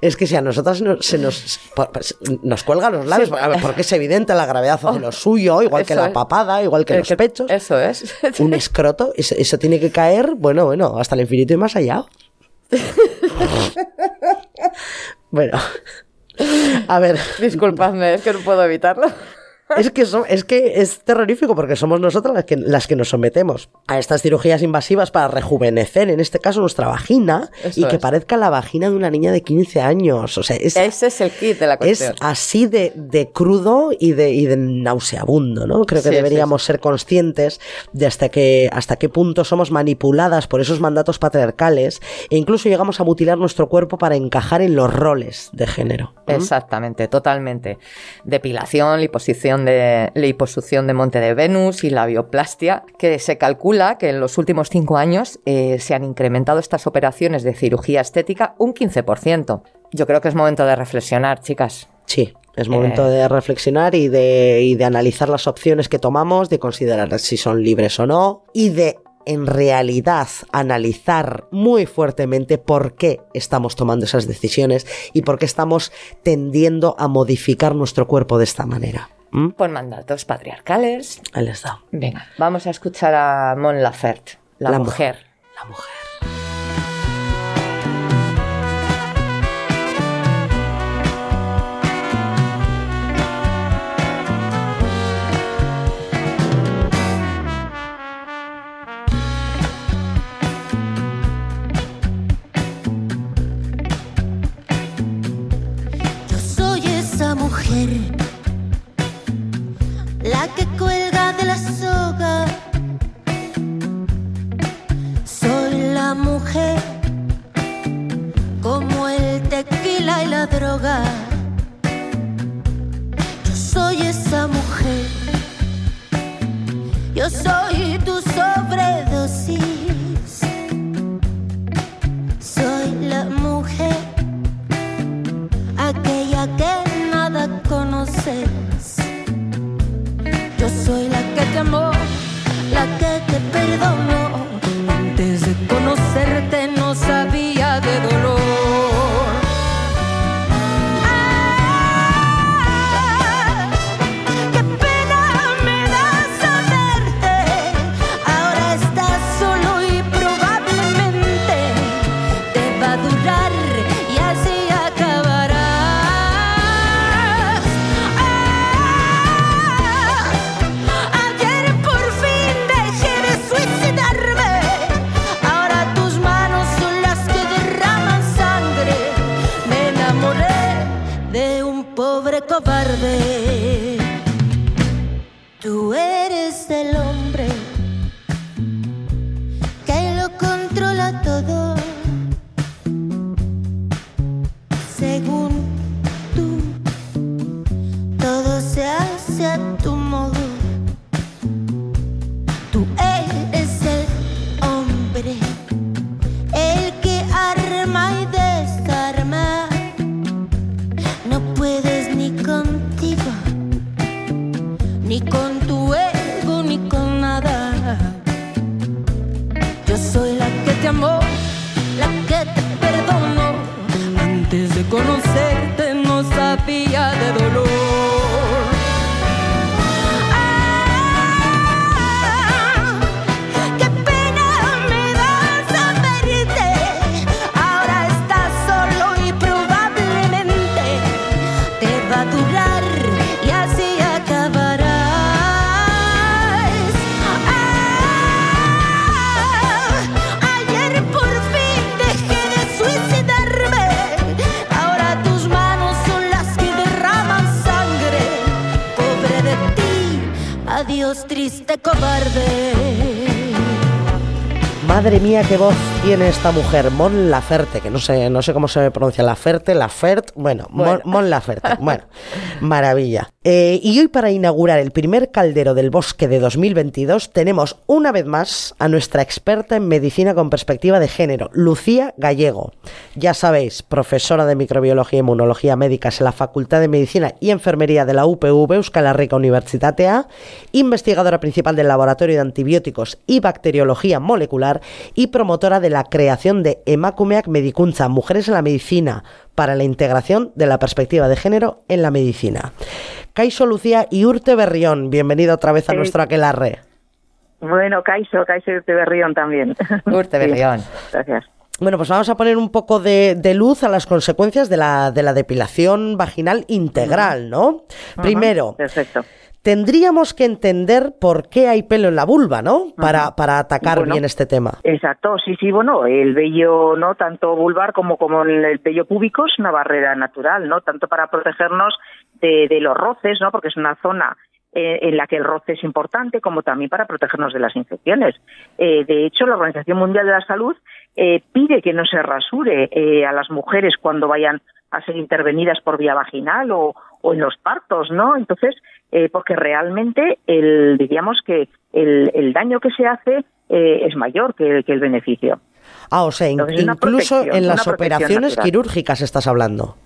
Es que si a nosotras no- se nos, pues, nos cuelgan los labios, a ver, porque es evidente la gravedad de lo suyo, igual que la es. papada, igual que los pechos. Eso es. Un escroto, eso, eso tiene que caer, bueno, bueno, hasta el infinito y más allá. bueno, a ver, Disculpadme, es que no puedo evitarlo. Es que, es que es terrorífico porque somos nosotras las que, las que nos sometemos a estas cirugías invasivas para rejuvenecer, en este caso nuestra vagina, Eso y que es. parezca la vagina de una niña de 15 años. O sea, es, Ese es el kit de la es cuestión. así de, de crudo y de, y de nauseabundo, ¿no? Creo que Sí, sí, deberíamos ser conscientes de hasta qué, hasta qué punto somos manipuladas por esos mandatos patriarcales e incluso llegamos a mutilar nuestro cuerpo para encajar en los roles de género. ¿Mm? Exactamente, totalmente. Depilación, liposición de, liposucción de monte de Venus y la bioplastia, que se calcula que en los últimos cinco años eh, se han incrementado estas operaciones de cirugía estética un 15%. Yo creo que es momento de reflexionar, chicas. Sí, es momento Eh. de reflexionar y de, y de analizar las opciones que tomamos, de considerar si son libres o no, y de en realidad analizar muy fuertemente por qué estamos tomando esas decisiones y por qué estamos tendiendo a modificar nuestro cuerpo de esta manera. ¿Mm? Por mandatos patriarcales. Ahí da. Venga, vamos a escuchar a Mon Laferte, la, La mujer. La mujer. Droga. Yo soy esa mujer, yo soy Madre mía, qué voz tiene esta mujer, Mon Laferte, que no sé, no sé cómo se pronuncia Laferte, Laferte, bueno, Mon, Bueno. Mon Laferte, bueno, maravilla. Eh, y hoy para inaugurar el primer caldero del bosque de 2022 tenemos una vez más a nuestra experta en medicina con perspectiva de género, Lucía Gallego. Ya sabéis, profesora de microbiología y inmunología médicas en la Facultad de Medicina y Enfermería de la UPV Euskal Herriko Universitatea, investigadora principal del Laboratorio de Antibióticos y Bacteriología Molecular y promotora de la creación de Emakumeak Medikuntza, Mujeres en la Medicina, para la integración de la perspectiva de género en la medicina. Caixo Lucía y Urte Berrión, bienvenida otra vez a Sí. nuestro aquelarre. Bueno, Caixo, Caixo de Berrión también. Urte Sí, Berrión. Gracias. Bueno, pues vamos a poner un poco de, de luz a las consecuencias de la, de la depilación vaginal integral, ¿no? Primero, Perfecto. Tendríamos que entender por qué hay pelo en la vulva, ¿no? Para, para atacar Bueno. bien este tema. Exacto, sí, sí, bueno, el vello, ¿no? Tanto vulvar como, como el, el vello púbico es una barrera natural, ¿no? Tanto para protegernos de, de los roces, ¿no? Porque es una zona eh, en la que el roce es importante, como también para protegernos de las infecciones. Eh, de hecho, la Organización Mundial de la Salud eh, pide que no se rasure eh, a las mujeres cuando vayan a ser intervenidas por vía vaginal o, o en los partos, ¿no? Entonces, eh, porque realmente el, diríamos que el, el daño que se hace eh, es mayor que, que el beneficio. Ah, o sea, Entonces, incluso en las operaciones natural. quirúrgicas estás hablando.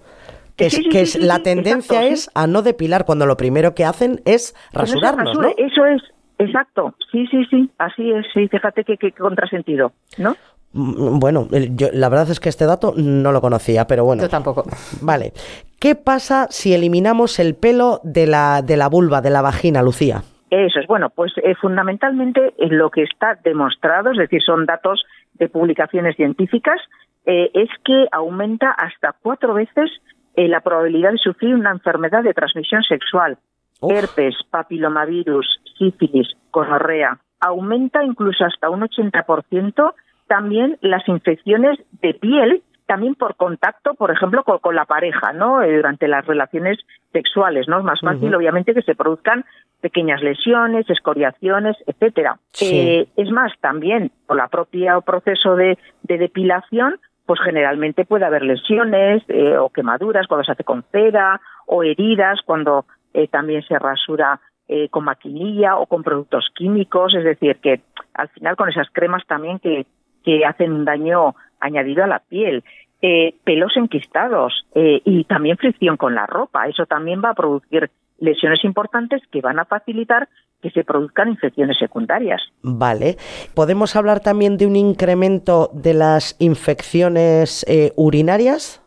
Que, Sí, es, sí, que sí, es- sí, la tendencia exacto, es sí. a no depilar cuando lo primero que hacen es Que rasurarnos, ¿no? Eso es, exacto. Sí, sí, sí, así es. Sí, fíjate qué qué contrasentido, ¿no? Mm, Bueno, el- yo- la verdad es que este dato no lo conocía, pero bueno. Yo tampoco. Vale. ¿Qué pasa si eliminamos el pelo de la, de la vulva, de la vagina, Lucía? Eso es, bueno, pues eh, fundamentalmente eh, lo que está demostrado, es decir, son datos de publicaciones científicas, eh, es que aumenta hasta cuatro veces eh, la probabilidad de sufrir una enfermedad de transmisión sexual, Uf. herpes, papilomavirus, sífilis, gonorrea. Aumenta incluso hasta un 80% también las infecciones de piel, también por contacto, por ejemplo, con, con la pareja, ¿no? Eh, durante las relaciones sexuales, ¿no? Es más fácil, obviamente, que se produzcan pequeñas lesiones, escoriaciones, etcétera. Sí. Eh, es más, también por la propia proceso de, de depilación, pues generalmente puede haber lesiones eh, o quemaduras cuando se hace con cera o heridas cuando eh, también se rasura eh, con maquinilla o con productos químicos, es decir, que al final con esas cremas también que, que hacen un daño añadido a la piel. Eh, pelos enquistados eh, y también fricción con la ropa. Eso también va a producir lesiones importantes que van a facilitar que se produzcan infecciones secundarias. Vale. ¿Podemos hablar también de un incremento de las infecciones eh, urinarias?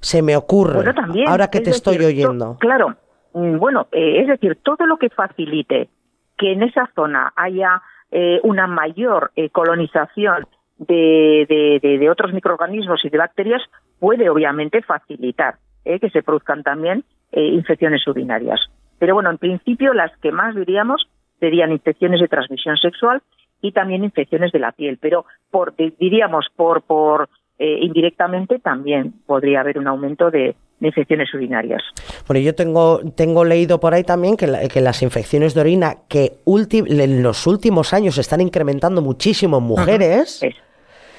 Se me ocurre. Bueno, también. Ahora que es te estoy decir, oyendo. Claro. Mm, Bueno, eh, es decir, todo lo que facilite que en esa zona haya una mayor colonización de, de- de- de otros microorganismos y de bacterias puede obviamente facilitar eh, que se produzcan también eh, infecciones urinarias. Pero bueno, en principio las que más diríamos serían infecciones de transmisión sexual y también infecciones de la piel. Pero por di- diríamos por por eh, indirectamente también podría haber un aumento de, de infecciones urinarias. Bueno, yo tengo, tengo leído por ahí también que, la- que las infecciones de orina que en los últimos años se están incrementando muchísimo en mujeres, Es-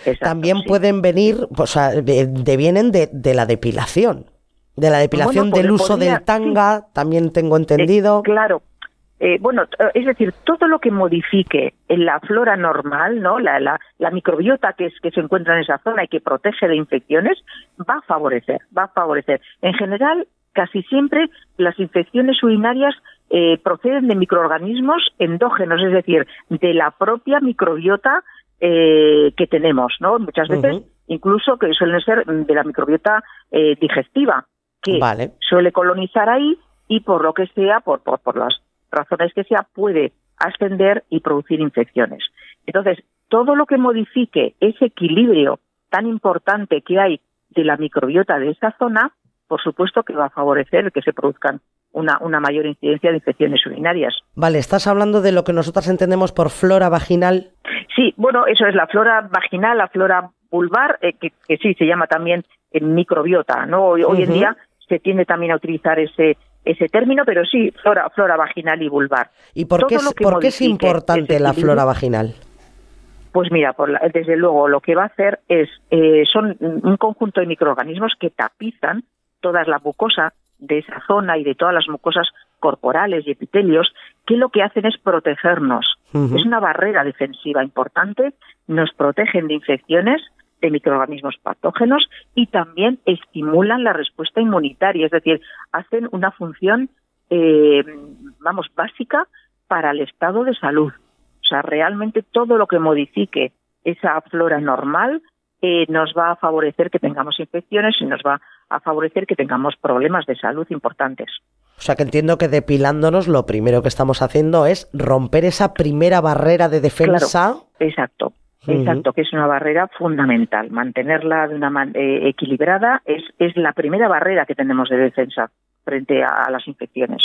exacto, también sí. pueden venir, o sea, de- devienen de, de la depilación. De la depilación Bueno, del pod- uso del tanga, también tengo Eh, entendido. claro. Eh, bueno, es decir, todo lo que modifique en la flora normal, ¿no? La, la, la microbiota que, es, que se encuentra en esa zona y que protege de infecciones, va a favorecer, va a favorecer. En general, casi siempre las infecciones urinarias eh, proceden de microorganismos endógenos, es decir, de la propia microbiota eh, que tenemos, ¿no? Muchas veces incluso que suelen ser de la microbiota eh, digestiva, que Vale. suele colonizar ahí y por lo que sea, por, por, por las razones que sea, puede ascender y producir infecciones. Entonces, todo lo que modifique ese equilibrio tan importante que hay de la microbiota de esa zona, por supuesto que va a favorecer que se produzcan una, una mayor incidencia de infecciones urinarias. Vale, estás hablando de lo que nosotras entendemos por flora vaginal. Sí, bueno, eso es la flora vaginal, la flora vulvar, eh, que, que sí se llama también eh, microbiota, ¿no? Hoy, hoy en día se tiende también a utilizar ese ese término, pero sí, flora, flora vaginal y vulvar. ¿Y por qué, es, por qué es importante la flora vaginal? Pues mira, por la- desde luego lo que va a hacer es, eh, son un conjunto de microorganismos que tapizan toda la mucosa de esa zona y de todas las mucosas corporales y epitelios, que lo que hacen es protegernos. Es una barrera defensiva importante, nos protegen de infecciones, de microorganismos patógenos y también estimulan la respuesta inmunitaria, es decir, hacen una función, eh, vamos, básica para el estado de salud. O sea, realmente todo lo que modifique esa flora normal eh, nos va a favorecer que tengamos infecciones y nos va a favorecer que tengamos problemas de salud importantes. O sea que entiendo que depilándonos lo primero que estamos haciendo es romper esa primera barrera de defensa. Exacto, Ujú. exacto, que es una barrera fundamental. Mantenerla de una man- eh, equilibrada es, es la primera barrera que tenemos de defensa. frente a, a las infecciones.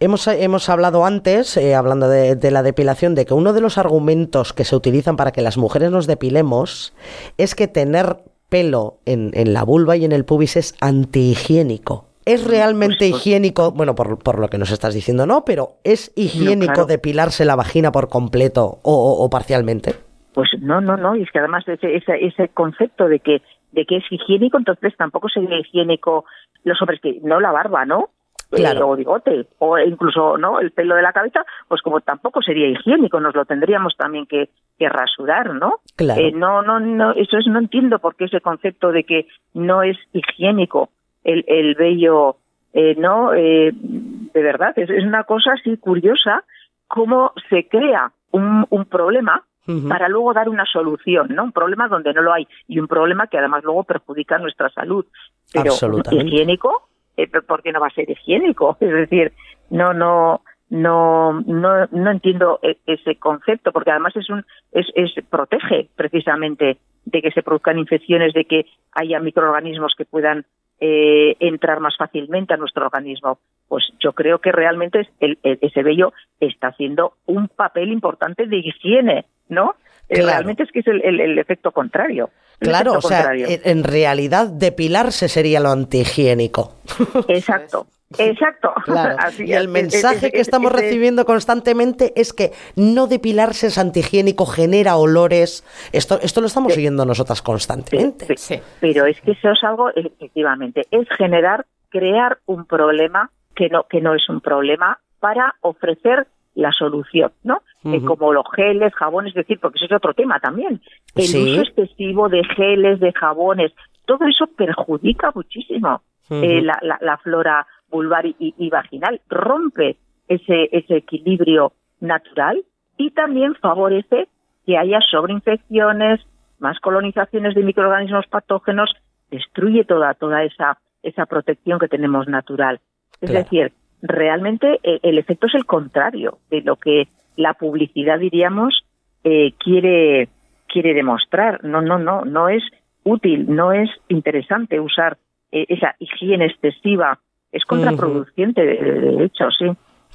Hemos, hemos hablado antes, eh, hablando de, de la depilación, de que uno de los argumentos que se utilizan para que las mujeres nos depilemos es que tener pelo en, en la vulva y en el pubis es antihigiénico. ¿Es realmente Pues- pues- higiénico? Bueno, por, por lo que nos estás diciendo, no, pero ¿es higiénico claro. depilarse la vagina por completo o, o- o parcialmente? Pues no, no, no, y es que además ese, ese, ese concepto de que, de que es higiénico, entonces tampoco sería higiénico los hombres que, no la barba, ¿no? Claro. Eh, o bigote, o incluso no el pelo de la cabeza, pues como tampoco sería higiénico, nos lo tendríamos también que, que rasurar, ¿no? Claro. Eh, no, no, no, eso es, no entiendo por qué ese concepto de que no es higiénico el, el vello, eh, no, eh, de verdad, es, es una cosa así curiosa cómo se crea un, un problema para luego dar una solución, ¿no? Un problema donde no lo hay y un problema que además luego perjudica nuestra salud. Pero higiénico, eh, ¿por qué no va a ser higiénico? Es decir, no, no, no, no, no entiendo e- ese concepto porque además es un, es, es protege precisamente de que se produzcan infecciones, de que haya microorganismos que puedan eh, entrar más fácilmente a nuestro organismo. Pues yo creo que realmente el, el- ese vello está haciendo un papel importante de higiene, ¿no? Eh, Claro. Realmente es que es el, el- el efecto contrario. el Claro, o sea, contrario. en realidad depilarse sería lo antihigiénico. Exacto, exacto. Claro. Así y el es, mensaje es- que es- estamos recibiendo constantemente es que no depilarse es antihigiénico, genera olores. Esto, esto lo estamos oyendo nosotras constantemente. Sí, Sí. Pero es que eso es algo, efectivamente, es generar, crear un problema que no, que no es un problema para ofrecer la solución, ¿no? Eh, como los geles, jabones, es decir, porque eso es otro tema también. El Sí. uso excesivo de geles, de jabones, todo eso perjudica muchísimo eh, la, la- la flora vulvar y, y vaginal, rompe ese, ese equilibrio natural y también favorece que haya sobreinfecciones, más colonizaciones de microorganismos patógenos, destruye toda, toda esa, esa protección que tenemos natural. Es Claro. decir, realmente eh, el efecto es el contrario de lo que la publicidad, diríamos, eh, quiere, quiere demostrar. No, no, no, no es útil, no es interesante usar eh, esa higiene excesiva. Es contraproducente, de, de hecho, sí.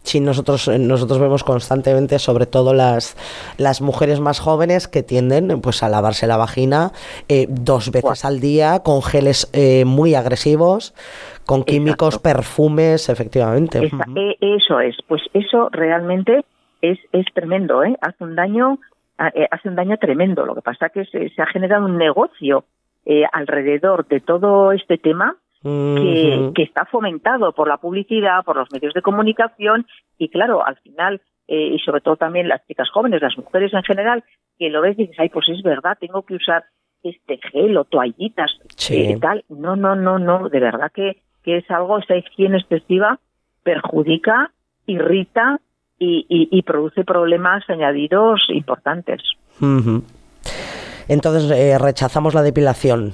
Sí, nosotros, eh, nosotros vemos constantemente, sobre todo las, las mujeres más jóvenes que tienden pues, a lavarse la vagina eh, dos veces al día con geles eh, muy agresivos, con químicos, Exacto. perfumes, efectivamente. Esa- eh, eso es, pues eso realmente es, es tremendo, ¿eh? Hace un daño, eh, hace un daño tremendo. Lo que pasa que se, se ha generado un negocio eh, alrededor de todo este tema que, que está fomentado por la publicidad, por los medios de comunicación y claro, al final, eh, y sobre todo también las chicas jóvenes, las mujeres en general, que lo ves y dices, ay, pues es verdad, tengo que usar este gel o toallitas Sí. eh, tal. No, no, no, no, de verdad que, que es algo, esa higiene excesiva perjudica, irrita y, y, y produce problemas añadidos importantes. Entonces eh, rechazamos la depilación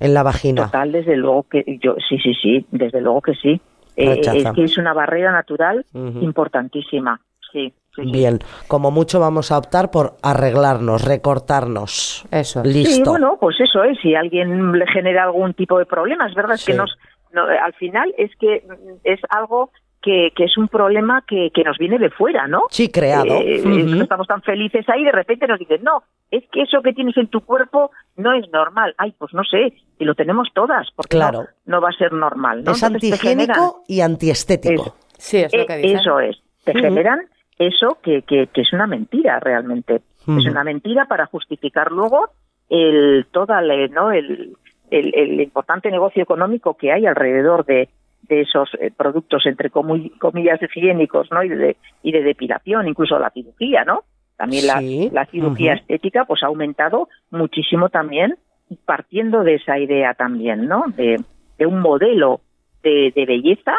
en la vagina. Total, desde luego que yo, sí, sí, sí, desde luego que sí. Eh, es que es una barrera natural importantísima. Sí, sí, sí. Bien, como mucho vamos a optar por arreglarnos, recortarnos. Eso. Listo. Sí, bueno, pues eso es. Si alguien le genera algún tipo de problema, es verdad es Sí. que nos, no, al final es que mm, es algo que, que es un problema que, que nos viene de fuera, ¿no? Sí, creado. Eh, estamos tan felices ahí y de repente nos dicen, no, es que eso que tienes en tu cuerpo no es normal. Ay, pues no sé, si lo tenemos todas, porque Claro. no, no va a ser normal. ¿no? Es Entonces te generan- antihigiénico y antiestético. Eso. Sí, es lo eh, que dicen. eso es, te generan eso que, que, que es una mentira realmente. Es una mentira para justificar luego el toda la- ¿no? el, el, el importante negocio económico que hay alrededor de, de esos eh, productos entre comillas higiénicos ¿no? y, de, y de depilación, incluso la cirugía, ¿no? También la- Sí, la, cirugía estética pues ha aumentado muchísimo también partiendo de esa idea también, ¿no? De, de un modelo de, de belleza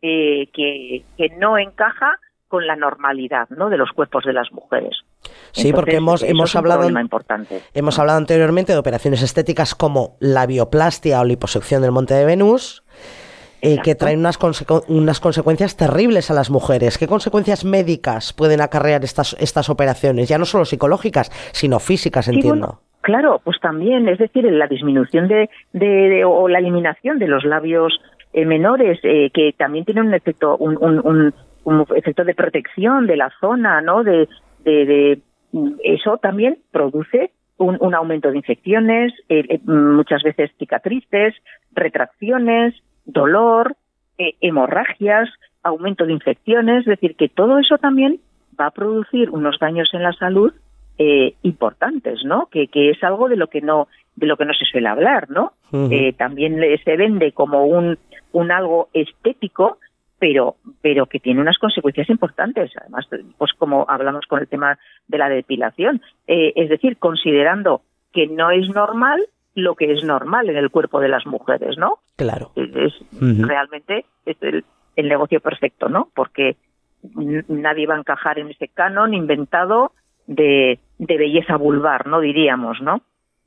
eh, que, que no encaja con la normalidad ¿no? de los cuerpos de las mujeres. Sí, porque hemos, hemos hablado importante. Hemos hablado anteriormente de operaciones estéticas como la bioplastia o liposucción del monte de Venus, eh, que traen unas, consecu- unas consecuencias terribles a las mujeres. ¿Qué consecuencias médicas pueden acarrear estas, estas operaciones? Ya no solo psicológicas, sino físicas, Sí, entiendo. bueno, claro, pues también, es decir, la disminución de, de- de- o la eliminación de los labios eh, menores eh, que también tienen un efecto, un, un, un, un efecto de protección de la zona, ¿no? De, de, de eso también produce un, un aumento de infecciones, eh, eh, muchas veces cicatrices, retracciones, dolor, eh, hemorragias, aumento de infecciones, es decir, que todo eso también va a producir unos daños en la salud eh, importantes, ¿no? Que, que es algo de lo que no de lo que no se suele hablar, ¿no? Eh, también se vende como un un algo estético, pero pero que tiene unas consecuencias importantes. Además, pues como hablamos con el tema de la depilación, eh, es decir, considerando que no es normal lo que es normal en el cuerpo de las mujeres, ¿no? Claro. Es, realmente es el, el negocio perfecto, ¿no? Porque nadie va a encajar en ese canon inventado de, de belleza vulvar, ¿no? Diríamos, ¿no?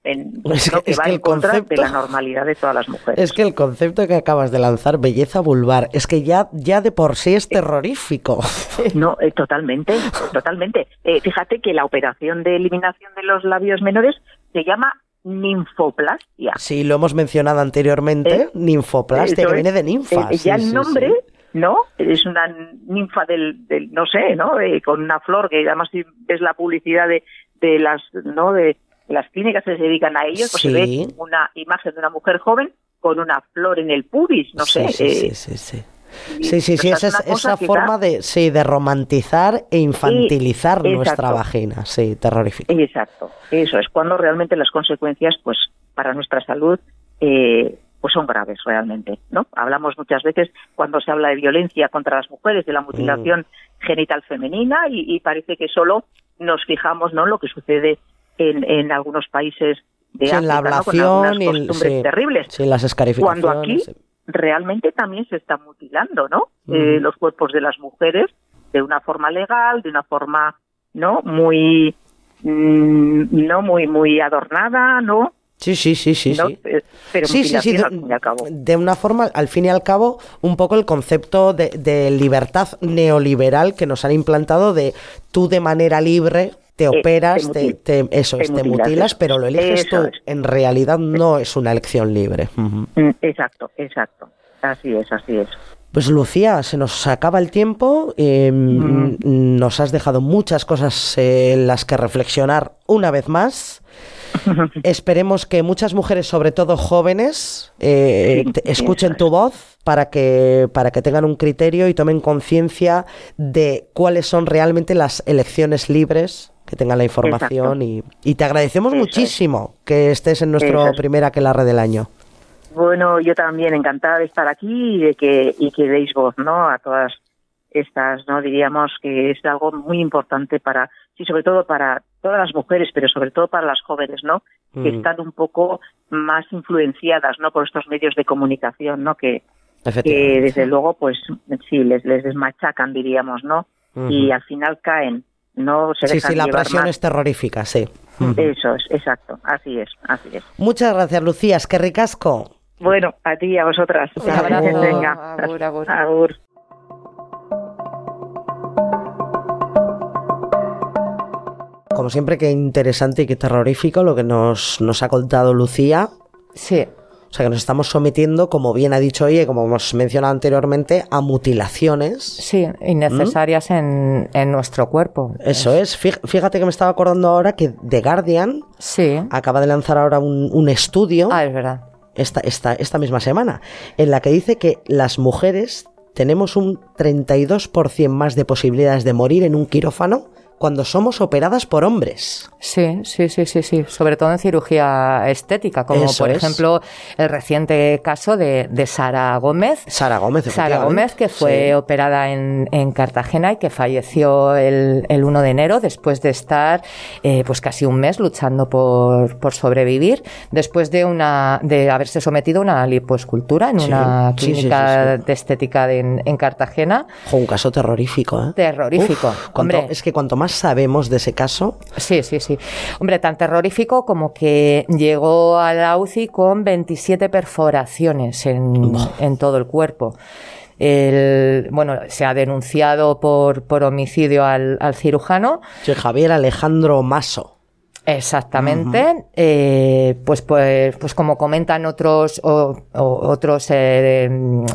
En, Es que- es va que el en contra de concepto- la normalidad de todas las mujeres. Es que el concepto que acabas de lanzar, belleza vulvar, es que ya, ya de por sí es terrorífico. No, eh, totalmente, totalmente. Eh, fíjate que la operación de eliminación de los labios menores se llama ninfoplastia. Sí, lo hemos mencionado anteriormente, ¿Eh? ninfoplastia, que viene de ninfa. Eh, sí, ya el sí. nombre, ¿no? Es una ninfa del, del no sé, ¿no? Eh, con una flor que además si ves la publicidad de, de las, ¿no? De las clínicas que se dedican a ello, pues se Sí. ve una imagen de una mujer joven con una flor en el pubis, no sé. Sí, sí, eh, sí, sí, sí. Sí, sí, sí, esa, es- esa forma da- de, sí, de romantizar e infantilizar Sí, nuestra vagina, sí, terrorífico. Exacto, eso es cuando realmente las consecuencias, pues, para nuestra salud, eh, pues son graves realmente, ¿no? Hablamos muchas veces cuando se habla de violencia contra las mujeres, de la mutilación Mm. genital femenina y, y parece que solo nos fijamos, ¿no? en Lo que sucede en, en algunos países de Sí, en la África, ¿no? Con ablación algunas y el- costumbres sí, terribles. sí, las escarificaciones. Cuando aquí realmente también se está mutilando, ¿no? Eh, los cuerpos de las mujeres de una forma legal, de una forma, ¿no? Muy, mm, no muy, muy adornada, ¿no? Sí, sí, sí, sí, ¿No? sí. Eh, Pero Sí, sí, de, una forma, al fin y al cabo, un poco el concepto de, de libertad neoliberal que nos han implantado de tú de manera libre te operas, Eh, te te, te- eso te es, te mutilas, mutilas, eso. pero lo eliges tú. es. En realidad no es una elección libre. Mm, Exacto, exacto. Así es, así es. Pues Lucía, se nos acaba el tiempo. eh, Mm. Nos has dejado muchas cosas eh, en las que reflexionar una vez más. Esperemos que muchas mujeres, sobre todo jóvenes, eh, Sí, escuchen tu voz para que, para que tengan un criterio y tomen conciencia de cuáles son realmente las elecciones libres, que tengan la información. Y, y te agradecemos Eso es. muchísimo que estés en nuestro es. primer aquelarre del año. Bueno, yo también encantada de estar aquí y de que, y que deis voz, ¿no? A todas estas, ¿no? Diríamos que es algo muy importante para, sí, sobre todo para todas las mujeres, pero sobre todo para las jóvenes, ¿no? Que Mm. están un poco más influenciadas, ¿no? Por estos medios de comunicación, ¿no? Que, desde luego, pues, sí, les, les desmachacan, diríamos, ¿no? Y al final caen, ¿no? Se Sí, dejan sí, la presión más. es terrorífica, sí. Eso es, exacto, así es, así es. Muchas gracias, Lucía. Es que ricasco. Bueno, a ti y a vosotras. Un abrazo. Venga. Agur, agur. Agur. Como siempre, qué interesante y qué terrorífico lo que nos, nos ha contado Lucía. Sí, O sea, que nos estamos sometiendo, como bien ha dicho ella como hemos mencionado anteriormente, a mutilaciones. sí, innecesarias en, en nuestro cuerpo. Eso es. Fí- Fíjate que me estaba acordando ahora que The Guardian Sí. acaba de lanzar ahora un, un estudio Ah, es verdad. esta, esta, esta misma semana, en la que dice que las mujeres tenemos un 32% más de posibilidades de morir en un quirófano cuando somos operadas por hombres. Sí, sí, sí, sí, sí. Sobre todo en cirugía estética, como Eso por es. ejemplo el reciente caso de, de Sara Gómez. Sara Gómez, Sara. Gómez, que fue Sí. operada en, en Cartagena y que falleció el, el 1 de enero después de estar eh, pues casi un mes luchando por, por sobrevivir, después de una de haberse sometido a una lipoescultura en Sí, una sí, clínica de estética de- en, en Cartagena. Un caso terrorífico, ¿eh? Terrorífico. Uf, cuanto- Hombre, es que cuanto más sabemos de ese caso, Sí, sí, sí. Hombre, tan terrorífico como que llegó a la UCI con 27 perforaciones en, en todo el cuerpo. El, bueno, se ha denunciado por, por homicidio al, al cirujano. sí, Javier Alejandro Maso. Exactamente. Eh, pues, pues, pues como comentan otros o- o- otros eh,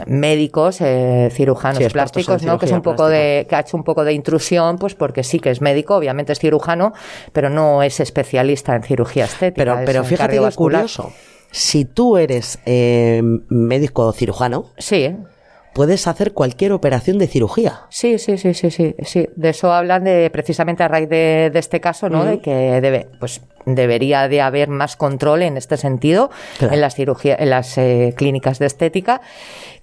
médicos, eh, cirujanos Sí, plásticos, ¿no? Que es un poco de, que ha hecho un poco de intrusión, pues porque sí que es médico, obviamente es cirujano, pero no es especialista en cirugía estética. Pero, es pero fíjate cardiovascular. curioso. Si tú eres eh, médico cirujano, Sí, puedes hacer cualquier operación de cirugía. Sí, sí, sí, sí, sí, sí. De eso hablan de precisamente a raíz de, de este caso, ¿no? De que debe, pues debería de haber más control en este sentido Claro. en las cirugías, en las eh, clínicas de estética,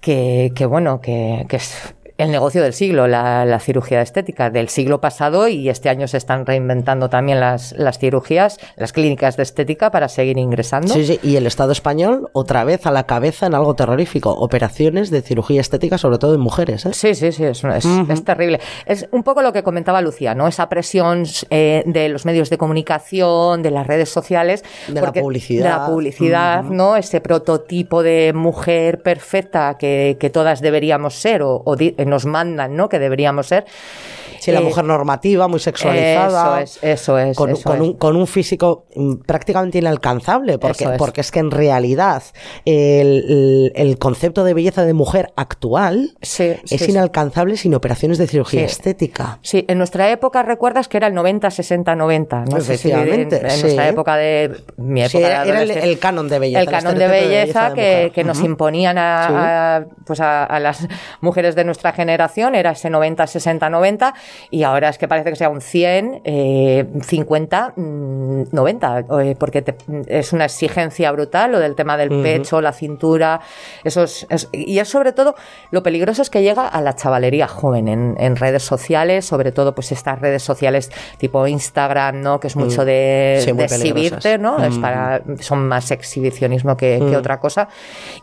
que, que bueno, que, que es el negocio del siglo, la, la cirugía estética del siglo pasado y este año se están reinventando también las, las cirugías, las clínicas de estética para seguir ingresando. Sí, sí, y el Estado español otra vez a la cabeza en algo terrorífico. Operaciones de cirugía estética, sobre todo en mujeres. ¿eh? Sí, sí, sí, es, es- es terrible. Es un poco lo que comentaba Lucía, ¿no? Esa presión eh, de los medios de comunicación, de las redes sociales. De la publicidad. De la publicidad, ¿no? Ese prototipo de mujer perfecta que, que todas deberíamos ser o, nos mandan, ¿no? Que deberíamos ser. Sí, la Eh, mujer normativa, muy sexualizada. Eso es, eso es. con, eso con es. un, con un físico mm, prácticamente inalcanzable, porque, es. porque es que en realidad el, concepto de belleza de mujer actual Sí, es sí, sí. inalcanzable sin operaciones de cirugía estética. Sí, en nuestra época recuerdas que era el 90-60-90. No sé si en, en nuestra época de mi época de era, el, canon de belleza. el canon de belleza, de que, nos imponían a, a, pues a, a las mujeres de nuestra generación, era ese 90, 60, 90, y ahora es que parece que sea un 100, eh, 50, mm, 90, eh, porque te- es una exigencia brutal lo del tema del pecho, la cintura, eso es, es- y es sobre todo lo peligroso es que llega a la chavalería joven en, en redes sociales, sobre todo pues estas redes sociales tipo Instagram, ¿no? Que es mucho de, Sí, exhibirte, ¿no? Es para, son más exhibicionismo que, que otra cosa.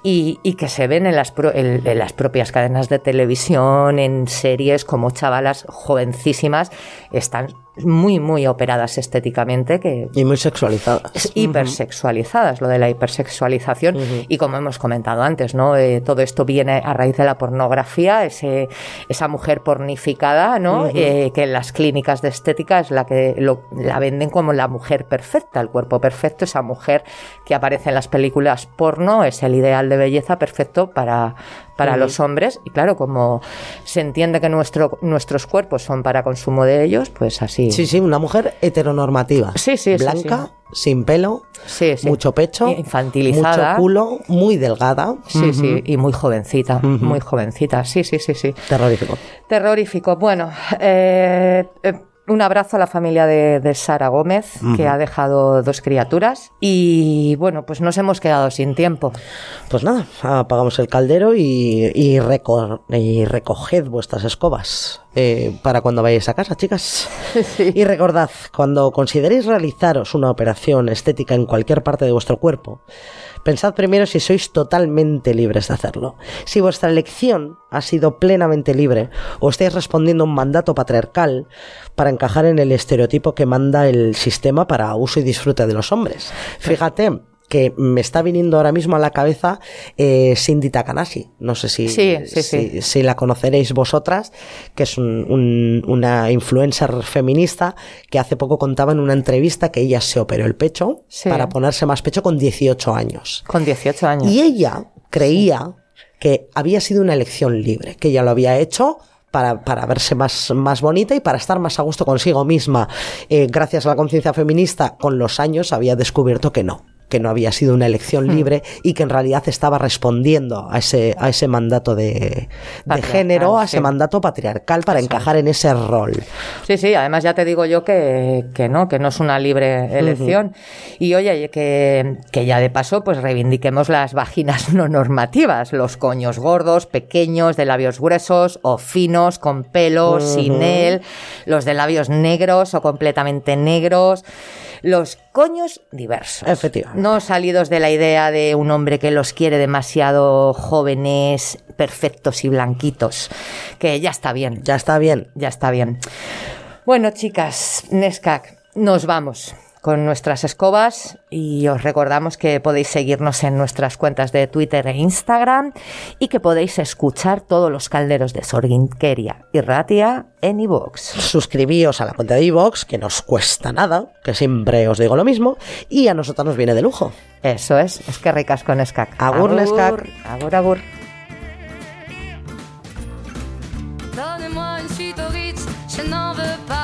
Y, y que se ven en las, pro- en, en las propias cadenas de televisión, en series como chavalas jovencísimas, están muy, muy operadas estéticamente, que Y muy sexualizadas. es hipersexualizadas, lo de la hipersexualización. Y como hemos comentado antes, ¿no? Eh, todo esto viene a raíz de la pornografía, ese, esa mujer pornificada, ¿no? Eh, que en las clínicas de estética es la que lo- la venden como la mujer perfecta, el cuerpo perfecto, esa mujer que aparece en las películas porno, es el ideal de belleza perfecto para, para los hombres. Y claro, como se entiende que nuestro, nuestros cuerpos son para consumo de ellos, pues así. Sí, sí, una mujer heteronormativa. Sí, sí, Blanca, sí. sin pelo, Sí, mucho pecho, Infantilizada. mucho culo, muy delgada. Sí, sí, y muy jovencita, muy jovencita, sí, sí, sí, sí. Terrorífico. Terrorífico. Bueno, eh, eh, un abrazo a la familia de, de Sara Gómez, que ha dejado dos criaturas. Y bueno, pues nos hemos quedado sin tiempo. Pues nada, apagamos el caldero y, y, reco- y recoged vuestras escobas eh, para cuando vayáis a casa, chicas. Y recordad, cuando consideréis realizaros una operación estética en cualquier parte de vuestro cuerpo, pensad primero si sois totalmente libres de hacerlo. Si vuestra elección ha sido plenamente libre o estáis respondiendo a un mandato patriarcal para encajar en el estereotipo que manda el sistema para uso y disfrute de los hombres. Fíjate que me está viniendo ahora mismo a la cabeza eh, Cindy Takanashi. No sé si, Sí, sí, si, sí. si la conoceréis vosotras, que es un- un- una influencer feminista que hace poco contaba en una entrevista que ella se operó el pecho Sí. para ponerse más pecho con 18 años. Con 18 años. Y ella creía que había sido una elección libre, que ella lo había hecho para, para verse más, más bonita y para estar más a gusto consigo misma. Eh, gracias a la conciencia feminista, con los años había descubierto que no que no había sido una elección Hmm. libre y que en realidad estaba respondiendo a ese, a ese mandato de, de género, a ese sí. mandato patriarcal para encajar en ese rol. Sí, sí, además ya te digo yo que, que no, que no es una libre elección. Y oye, que, que ya de paso, pues reivindiquemos las vaginas no normativas, los coños gordos, pequeños, de labios gruesos o finos, con pelo, sin él, los de labios negros o completamente negros, los coños diversos. Efectivamente. No salidos de la idea de un hombre que los quiere demasiado jóvenes, perfectos y blanquitos, que ya está bien. Ya está bien. Ya está bien. Bueno, chicas, Neskak, nos vamos. Con nuestras escobas y os recordamos que podéis seguirnos en nuestras cuentas de Twitter e Instagram y que podéis escuchar todos los calderos de Sorginkeria y Ratia en iVoox. Suscribíos a la cuenta de iVoox, que nos cuesta nada, que siempre os digo lo mismo, y a nosotros nos viene de lujo. Eso es, es que ricas con Skak. Agur. Agur, agur. Donnez-moi une suite au Ritz, je n'en veux pas des bijoux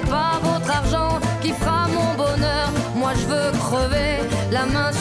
Humeur. Ce n'est pas votre argent qui fera mon bonheur. Moi je veux crever la main